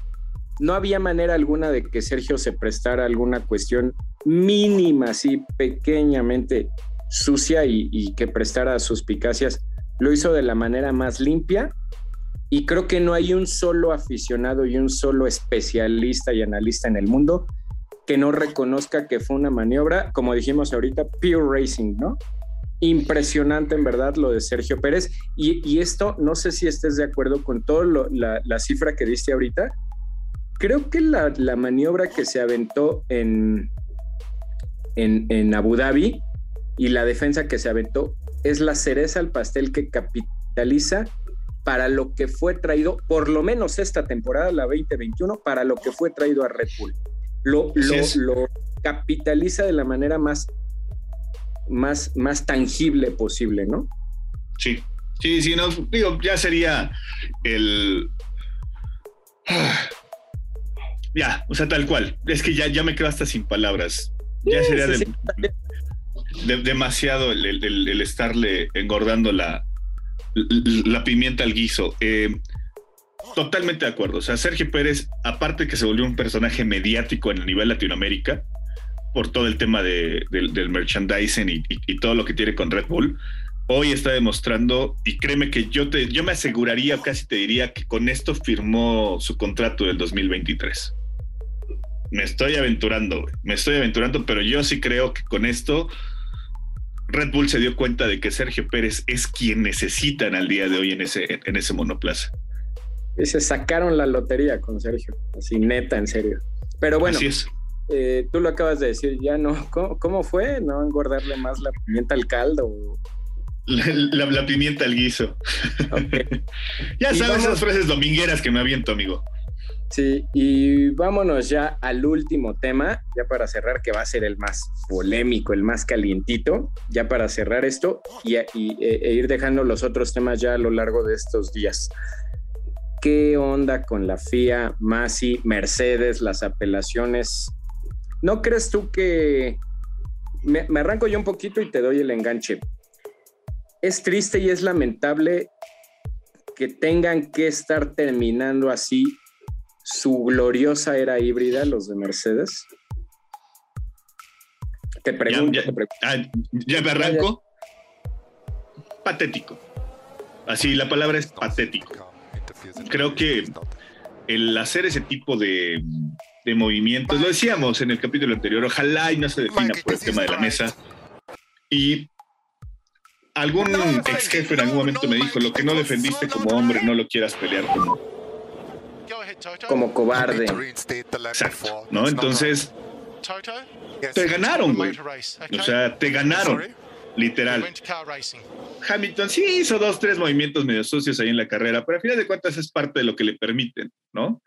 No había manera alguna de que Sergio se prestara alguna cuestión mínima, así pequeñamente sucia y, que prestara suspicacias. Lo hizo de la manera más limpia y creo que no hay un solo aficionado y un solo especialista y analista en el mundo que no reconozca que fue una maniobra, como dijimos ahorita, pure racing, ¿no? impresionante en verdad lo de Sergio Pérez. Y, esto, no sé si estés de acuerdo con toda la, cifra que diste ahorita. Creo que la, maniobra que se aventó en, en, Abu Dhabi y la defensa que se aventó es la cereza al pastel que capitaliza para lo que fue traído, por lo menos esta temporada, la 2021, para lo que fue traído a Red Bull. Lo, lo, lo capitaliza de la manera más más, más tangible posible, ¿no? Sí, sí, sí, no, digo, ya sería el... Ya, o sea, tal cual. Es que ya, ya me quedo hasta sin palabras. Ya sería demasiado el, estarle engordando la, la pimienta al guiso. Eh, totalmente de acuerdo. O sea, Sergio Pérez, aparte que se volvió un personaje mediático en el nivel Latinoamérica, por todo el tema de, del merchandising y, todo lo que tiene con Red Bull, hoy está demostrando, y créeme que yo, te, yo me aseguraría, casi te diría, que con esto firmó su contrato del 2023. Me estoy aventurando, me estoy aventurando, pero yo sí creo que con esto Red Bull se dio cuenta de que Sergio Pérez es quien necesitan al día de hoy en ese, en ese monoplaza. Y se sacaron la lotería con Sergio, así neta, en serio. Pero bueno, Así es. Eh, tú lo acabas de decir, ya no. ¿Cómo, fue? ¿No engordarle más la pimienta al caldo? La, pimienta al guiso. ya sabes esas frases domingueras que me aviento, amigo. Sí, y vámonos ya al último tema, ya para cerrar, que va a ser el más polémico, el más calientito, ya para cerrar esto y, e, e ir dejando los otros temas ya a lo largo de estos días. ¿Qué onda con la FIA, Masi, Mercedes, las apelaciones? ¿No crees tú que... Me, arranco yo un poquito y te doy el enganche. Es triste y es lamentable que tengan que estar terminando así su gloriosa era híbrida, los de Mercedes? Te pregunto. Ya, me arranco. Patético. Así, la palabra es patético. Creo que el hacer ese tipo de, de movimientos. Lo decíamos en el capítulo anterior, ojalá y no se defina por el tema de la mesa. Y algún ex jefe en algún momento me dijo, lo que no defendiste como hombre, no lo quieras pelear como, como cobarde. Exacto, ¿no? Entonces, te ganaron, güey. O sea, te ganaron. Literal. Hamilton sí hizo dos, tres movimientos medio sucios ahí en la carrera, pero al final de cuentas es parte de lo que le permiten, ¿no?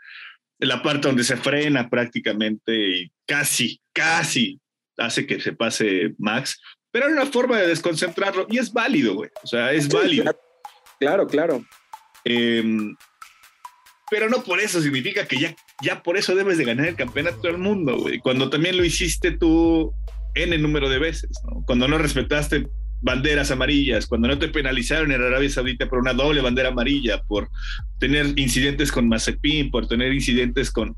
La parte donde se frena prácticamente y casi, casi hace que se pase Max, pero era una forma de desconcentrarlo y es válido, güey. O sea, es válido. Claro, claro. Em, pero no por eso significa que ya, ya por eso debes de ganar el campeonato del mundo, güey. Cuando también lo hiciste tú N número de veces, ¿no? Cuando no respetaste banderas amarillas, cuando no te penalizaron en Arabia Saudita por una doble bandera amarilla, por tener incidentes con Mazepin, por tener incidentes con,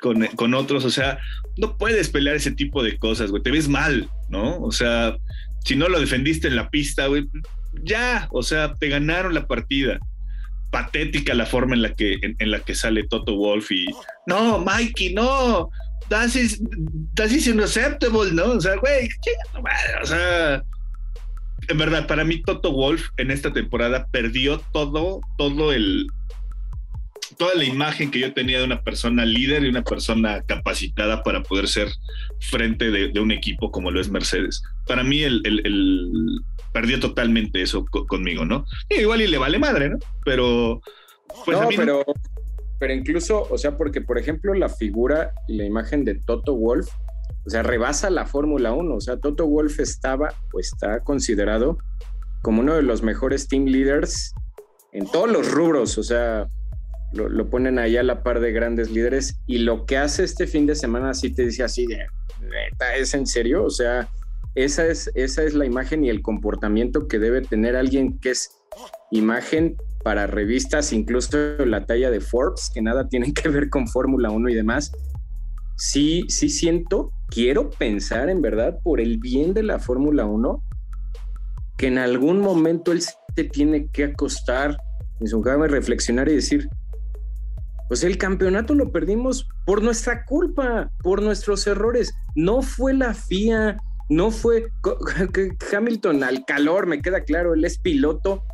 con, con, otros, o sea, no puedes pelear ese tipo de cosas, güey, te ves mal, ¿no? O sea, si no lo defendiste en la pista, güey, ya, o sea, te ganaron la partida. Patética la forma en la que, en, la que sale Toto Wolf y no, Mikey, no, that is, is unacceptable, ¿no? O sea, güey, o sea, en verdad, para mí Toto Wolf en esta temporada perdió todo, todo el, toda la imagen que yo tenía de una persona líder y una persona capacitada para poder ser frente de, un equipo como lo es Mercedes. Para mí, el, perdió totalmente eso conmigo, ¿no? igual y le vale madre, ¿no? Pero. Pues no, pero, pero incluso, o sea, porque por ejemplo, la figura y la imagen de Toto Wolf, o sea, rebasa la Fórmula 1. O sea, Toto Wolf estaba o está considerado como uno de los mejores team leaders en todos los rubros. O sea, lo, ponen ahí a la par de grandes líderes y lo que hace este fin de semana sí te dice así de, ¿es en serio? O sea, esa es, esa es la imagen y el comportamiento que debe tener alguien que es imagen para revistas, incluso la talla de Forbes, que nada tienen que ver con Fórmula 1 y demás. Sí, sí siento, quiero pensar en verdad por el bien de la Fórmula 1, que en algún momento él se tiene que acostar en su cama reflexionar y decir, pues el campeonato lo perdimos por nuestra culpa, por nuestros errores. No fue la FIA, no fue Hamilton al calor, me queda claro, él es piloto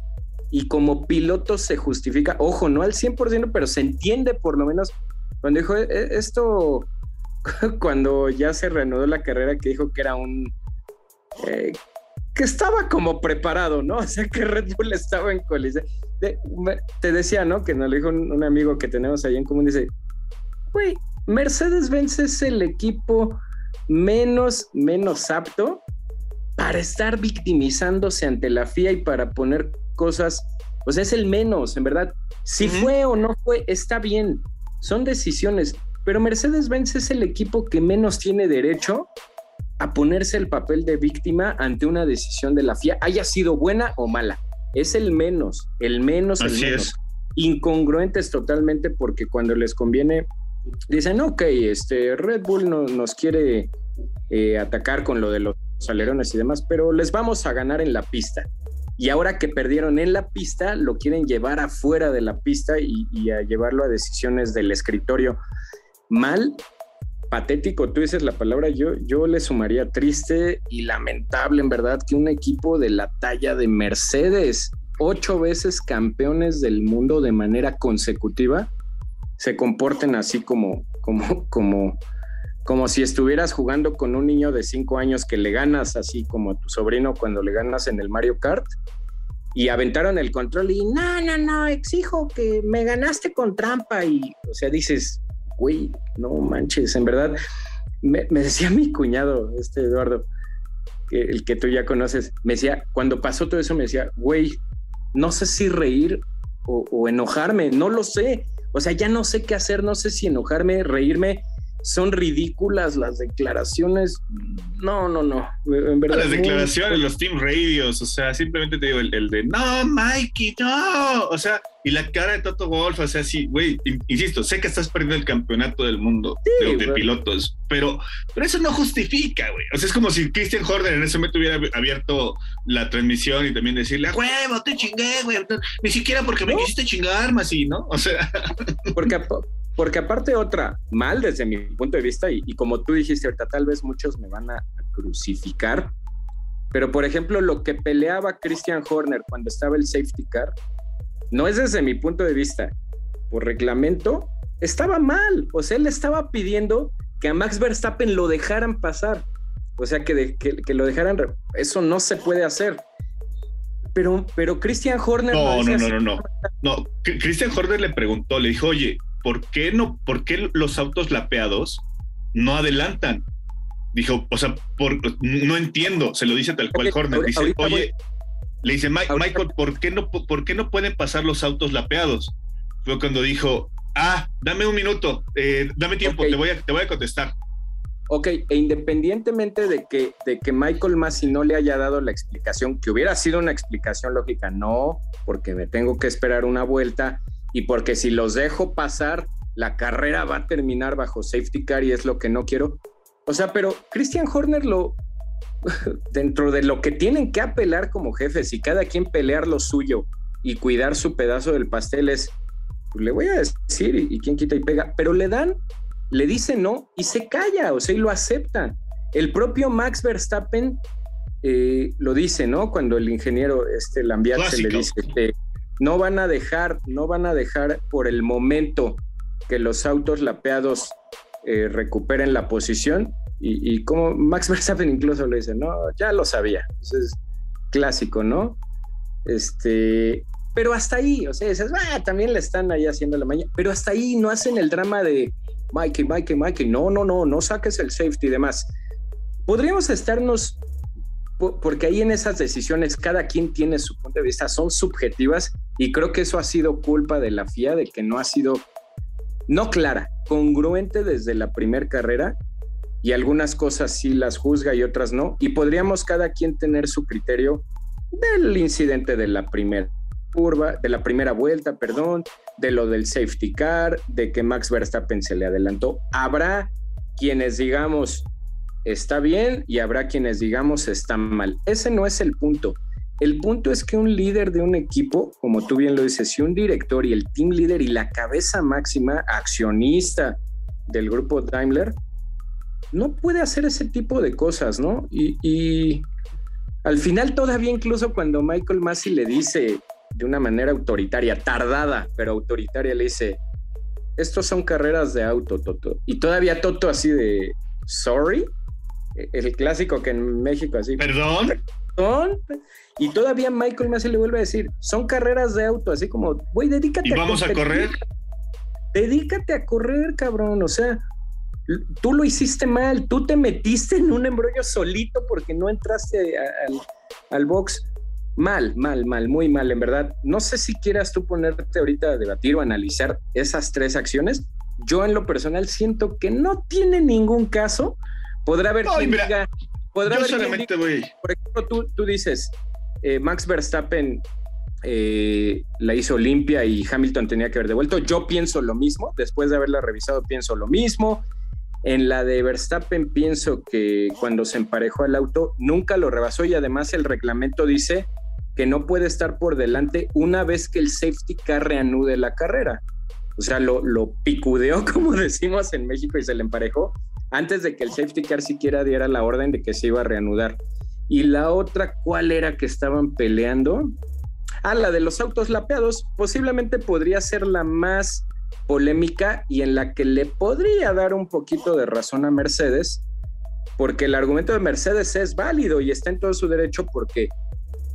y como piloto se justifica, ojo, no al 100%, pero se entiende por lo menos cuando dijo e-, e-, esto, cuando ya se reanudó la carrera, que dijo que era un... Eh, que estaba como preparado, ¿no? O sea, que Red Bull estaba en colisión te decía, ¿no? Que nos lo dijo un, amigo que tenemos ahí en común, dice, güey, Mercedes-Benz es el equipo menos, menos apto para estar victimizándose ante la FIA y para poner cosas, o sea, es el menos, en verdad. Si fue o no fue, está bien, son decisiones, pero Mercedes-Benz es el equipo que menos tiene derecho a ponerse el papel de víctima ante una decisión de la FIA, haya sido buena o mala es el menos, el menos, el menos. Incongruentes totalmente porque cuando les conviene, dicen, ok, este Red Bull no, nos quiere eh, atacar con lo de los alerones y demás, pero les vamos a ganar en la pista. Y ahora que perdieron en la pista, lo quieren llevar afuera de la pista y, y a llevarlo a decisiones del escritorio. Mal patético, tú dices la palabra, yo, yo le sumaría triste y lamentable, en verdad, que un equipo de la talla de Mercedes, ocho veces campeones del mundo de manera consecutiva, se comporten así como, como, como, como si estuvieras jugando con un niño de cinco años que le ganas así como a tu sobrino cuando le ganas en el Mario Kart y aventaron el control y no, no, no, exijo que me ganaste con trampa y, o sea, dices, güey, no manches, en verdad, me, decía mi cuñado, este Eduardo, el que tú ya conoces, me decía, cuando pasó todo eso, me decía, güey, no sé si reír o, o enojarme, no lo sé, o sea, ya no sé qué hacer, no sé si enojarme, reírme, son ridículas las declaraciones. No, no, no. En verdad, las declaraciones, los team radios, o sea, simplemente te digo el, de no, Mikey, no. O sea, y la cara de Toto Wolf, o sea, sí, güey, insisto, sé que estás perdiendo el campeonato del mundo de, pilotos, pero, pero eso no justifica, güey. O sea, es como si Christian Horner en ese momento hubiera abierto la transmisión y también decirle, huevo, te chingué, güey. Ni siquiera porque me quisiste chingar, más y, ¿no? O sea. Porque porque aparte otra, mal desde mi punto de vista, y, como tú dijiste ahorita, tal vez muchos me van a crucificar, pero por ejemplo, lo que peleaba Christian Horner cuando estaba el safety car, no es desde mi punto de vista, por reglamento, estaba mal. O sea, él estaba pidiendo que a Max Verstappen lo dejaran pasar. O sea, que, que, lo dejaran, eso no se puede hacer. Pero, pero Christian Horner. No, no, no, no, no, no. Christian Horner le preguntó, le dijo, oye, ¿por qué no, por qué los autos lapeados no adelantan? Dijo, o sea, por, no entiendo, se lo dice tal cual Horner. Dice, oye, le dice, Michael, ¿por qué, no, ¿por qué no pueden pasar los autos lapeados? Fue cuando dijo, ah, dame un minuto, eh, dame tiempo, te, voy a, te voy a contestar. Ok, e independientemente de que, de que Michael Massey no le haya dado la explicación, que hubiera sido una explicación lógica, no, porque me tengo que esperar una vuelta y porque si los dejo pasar, la carrera va a terminar bajo safety car y es lo que no quiero. O sea, pero Christian Horner lo, dentro de lo que tienen que apelar como jefes y cada quien pelear lo suyo y cuidar su pedazo del pastel es, pues le voy a decir y, quién quita y pega, pero le dan, le dice no y se calla, o sea, y lo acepta. El propio Max Verstappen eh, lo dice, ¿no? Cuando el ingeniero este Lambiat se le dice, este, no van a dejar, no van a dejar por el momento que los autos lapeados eh, recuperen la posición. Y, como Max Verstappen incluso lo dice, no, ya lo sabía. es clásico, ¿no? Este, pero hasta ahí, o sea, dices, ah, también le están ahí haciendo la mañana, pero hasta ahí no hacen el drama de Mikey, Mikey, Mikey, no, no, no, no saques el safety y demás. Podríamos estarnos porque ahí en esas decisiones cada quien tiene su punto de vista, son subjetivas y creo que eso ha sido culpa de la FIA, de que no ha sido, no clara, congruente desde la primera carrera y algunas cosas sí las juzga y otras no, y podríamos cada quien tener su criterio del incidente de la primera curva, de la primera vuelta, perdón, de lo del safety car, de que Max Verstappen se le adelantó. Habrá quienes digamos, está bien y habrá quienes digamos está mal. Ese no es el punto. El punto es que un líder de un equipo, como tú bien lo dices, si un director y el team líder y la cabeza máxima accionista del grupo Daimler, no puede hacer ese tipo de cosas, ¿no? Y, al final todavía incluso cuando Michael Massey le dice de una manera autoritaria, tardada, pero autoritaria, le dice, estos son carreras de auto, Toto. Y todavía Toto así de, sorry, el clásico que en México así. ¿Perdón? ¿Perdón? Y todavía Michael Massey le vuelve a decir, son carreras de auto, así como, güey, dedícate ¿Y vamos a, correr? Dedícate a correr, cabrón. O sea, tú lo hiciste mal, tú te metiste en un embrollo solito porque no entraste al, al box. Mal, mal, mal, muy mal, en verdad. No sé si quieras tú ponerte ahorita a debatir o analizar esas tres acciones. Yo en lo personal siento que no tiene ningún caso Podrá haber quien diga. Podrá haber solamente voy. Por ejemplo, tú, tú dices, eh, Max Verstappen eh, la hizo limpia y Hamilton tenía que haber devuelto. Yo pienso lo mismo. Después de haberla revisado, pienso lo mismo. En la de Verstappen pienso que cuando se emparejó el auto nunca lo rebasó y además el reglamento dice que no puede estar por delante una vez que el safety car reanude la carrera. O sea, lo, lo picudeó, como decimos en México, y se le emparejó antes de que el safety car siquiera diera la orden de que se iba a reanudar. Y la otra, ¿cuál era que estaban peleando? Ah, la de los autos lapeados, posiblemente podría ser la más polémica y en la que le podría dar un poquito de razón a Mercedes, porque el argumento de Mercedes es válido y está en todo su derecho porque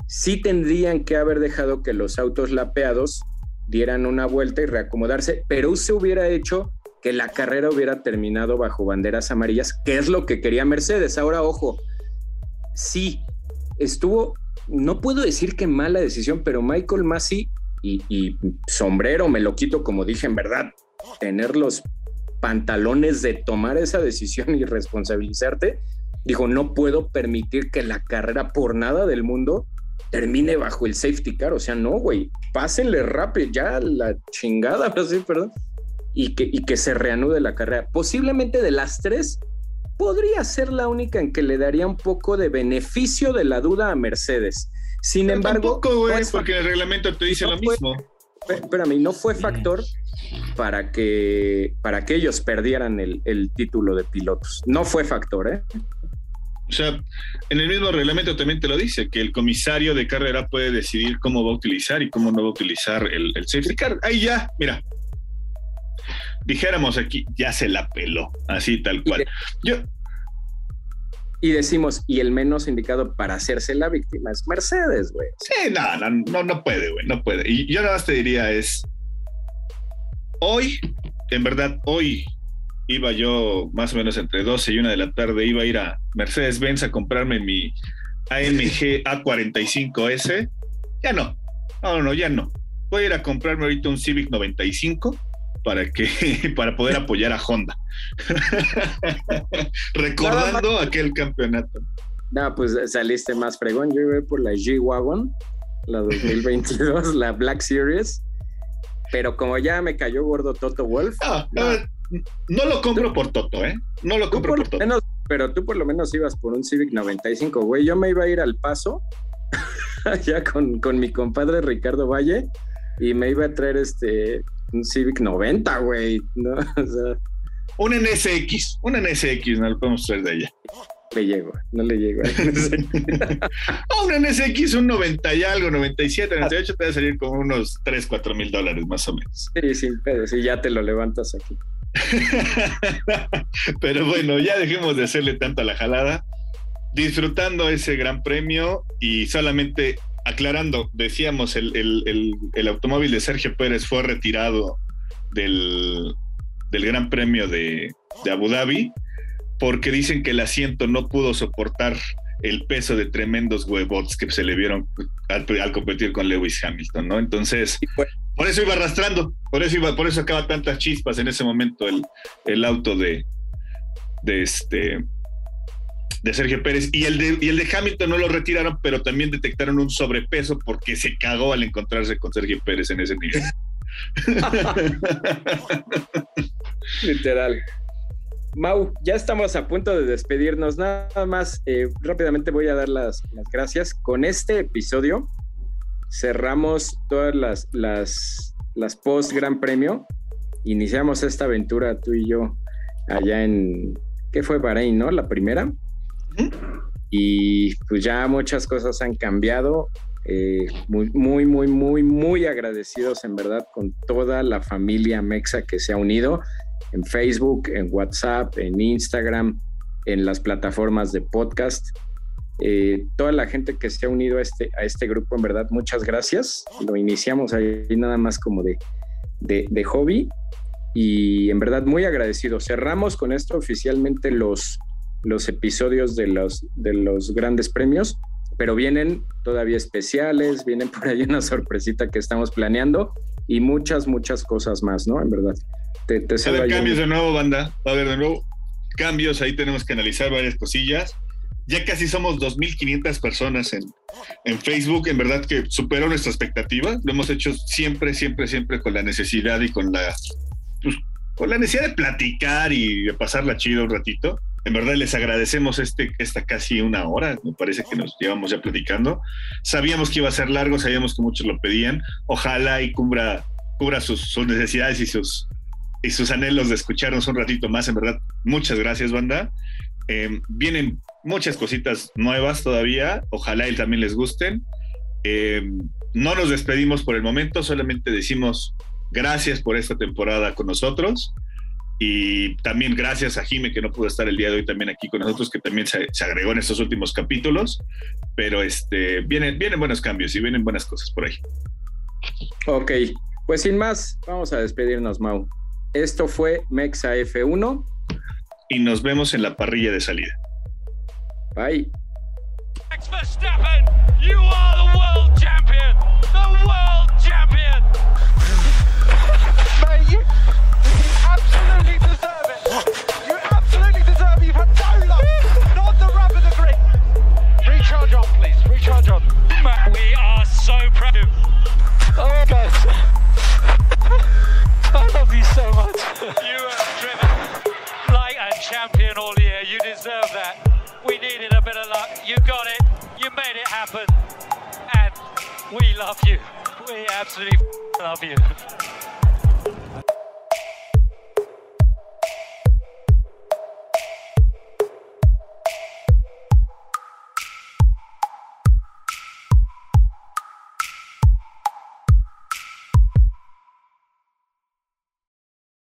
sí tendrían que haber dejado que los autos lapeados dieran una vuelta y reacomodarse, pero se hubiera hecho que la carrera hubiera terminado bajo banderas amarillas, que es lo que quería Mercedes. Ahora, ojo, sí, estuvo, no puedo decir que mala decisión, pero Michael Massey y, sombrero, me lo quito como dije, en verdad, tener los pantalones de tomar esa decisión y responsabilizarte, dijo, no puedo permitir que la carrera por nada del mundo termine bajo el safety car, o sea, no, güey, pásenle rápido, ya la chingada, así, perdón, y que, y que se reanude la carrera. Posiblemente de las tres, podría ser la única en que le daría un poco de beneficio de la duda a Mercedes. Sin embargo. Tampoco, güey, porque el reglamento te dice lo mismo. Espérame, no fue factor para que, para que ellos perdieran el, el título de pilotos. No fue factor, ¿eh? O sea, en el mismo reglamento también te lo dice, que el comisario de carrera puede decidir cómo va a utilizar y cómo no va a utilizar el, el safety car. Ahí ya, mira, dijéramos aquí, ya se la peló, así tal cual. Yo. y decimos, y el menos indicado para hacerse la víctima es Mercedes, güey. Sí, no, no, no, puede, güey, no puede. Y yo nada más te diría es, hoy, en verdad, hoy iba yo más o menos entre 12 y 1 de la tarde, iba a ir a Mercedes-Benz a comprarme mi AMG A45S. Ya no, no, no, ya no. Voy a ir a comprarme ahorita un Civic 95 para que para poder apoyar a Honda. Recordando aquel campeonato. No, pues saliste más fregón. Yo iba por la G-Wagon, la 2022, la Black Series. Pero como ya me cayó gordo Toto Wolf. no, lo compro por Toto, ¿eh? No lo compro por, Toto. pero tú por lo menos ibas por un Civic 95, güey. Yo me iba a ir al paso, ya con, con mi compadre Ricardo Valle, y me iba a traer este un Civic 90, güey, ¿no? O sea, un NSX, un NSX, no lo podemos traer de ella. Le llego, no le llego. oh, un NSX, un 90 y algo, 97, 98, te va a salir como unos 3, 4 mil dólares más o menos. Sí, sí, pero si ya te lo levantas aquí. pero bueno, ya dejemos de hacerle tanto a la jalada. Disfrutando ese gran premio y solamente aclarando, decíamos, el, automóvil de Sergio Pérez fue retirado del, Gran Premio de, Abu Dhabi porque dicen que el asiento no pudo soportar el peso de tremendos huevots que se le vieron al, competir con Lewis Hamilton, ¿no? Entonces, por eso iba arrastrando, por eso iba, por eso acaba tantas chispas en ese momento el, el auto de, de este de Sergio Pérez y el de, y el de Hamilton no lo retiraron, pero también detectaron un sobrepeso porque se cagó al encontrarse con Sergio Pérez en ese nivel. Literal. Mau, ya estamos a punto de despedirnos. Nada más, eh, rápidamente voy a dar las, gracias. Con este episodio cerramos todas las, las, las post Gran Premio. Iniciamos esta aventura tú y yo allá en, ¿qué fue Bahrein, no? La primera. Y pues ya muchas cosas han cambiado. Eh, muy, muy, muy, muy, agradecidos en verdad con toda la familia Mexa que se ha unido en Facebook, en WhatsApp, en Instagram, en las plataformas de podcast. Eh, toda la gente que se ha unido a este, a este grupo, en verdad, muchas gracias. Lo iniciamos ahí nada más como de, de, hobby y en verdad muy agradecido. Cerramos con esto oficialmente los los episodios de los, de los grandes premios, pero vienen todavía especiales, vienen por ahí una sorpresita que estamos planeando y muchas, muchas cosas más, ¿no? En verdad. Te, te va a haber cambios de nuevo, banda. Va a haber de nuevo cambios, ahí tenemos que analizar varias cosillas. Ya casi somos 2.500 personas en, en Facebook, en verdad que superó nuestra expectativa. Lo hemos hecho siempre, siempre, siempre con la necesidad y con la, pues, con la necesidad de platicar y de pasarla chido un ratito en verdad les agradecemos este, esta casi una hora, me parece que nos llevamos ya platicando. Sabíamos que iba a ser largo, sabíamos que muchos lo pedían. Ojalá y cubra, cubra sus, necesidades y sus, y sus anhelos de escucharnos un ratito más. En verdad, muchas gracias, banda. Em, vienen muchas cositas nuevas todavía. Ojalá y también les gusten. Em, no nos despedimos por el momento, solamente decimos gracias por esta temporada con nosotros. Y también gracias a Jime, que no pudo estar el día de hoy también aquí con nosotros, que también se, agregó en estos últimos capítulos. Pero este, vienen, vienen buenos cambios y vienen buenas cosas por ahí. Ok, pues sin más, vamos a despedirnos, Mau. Esto fue Mexa F1. Y nos vemos en la parrilla de salida. Bye. We proud. Oh, guys. I love you so much. you have driven like a champion all year. You deserve that. We needed a bit of luck. You got it. You made it happen. And we love you. We absolutely love you.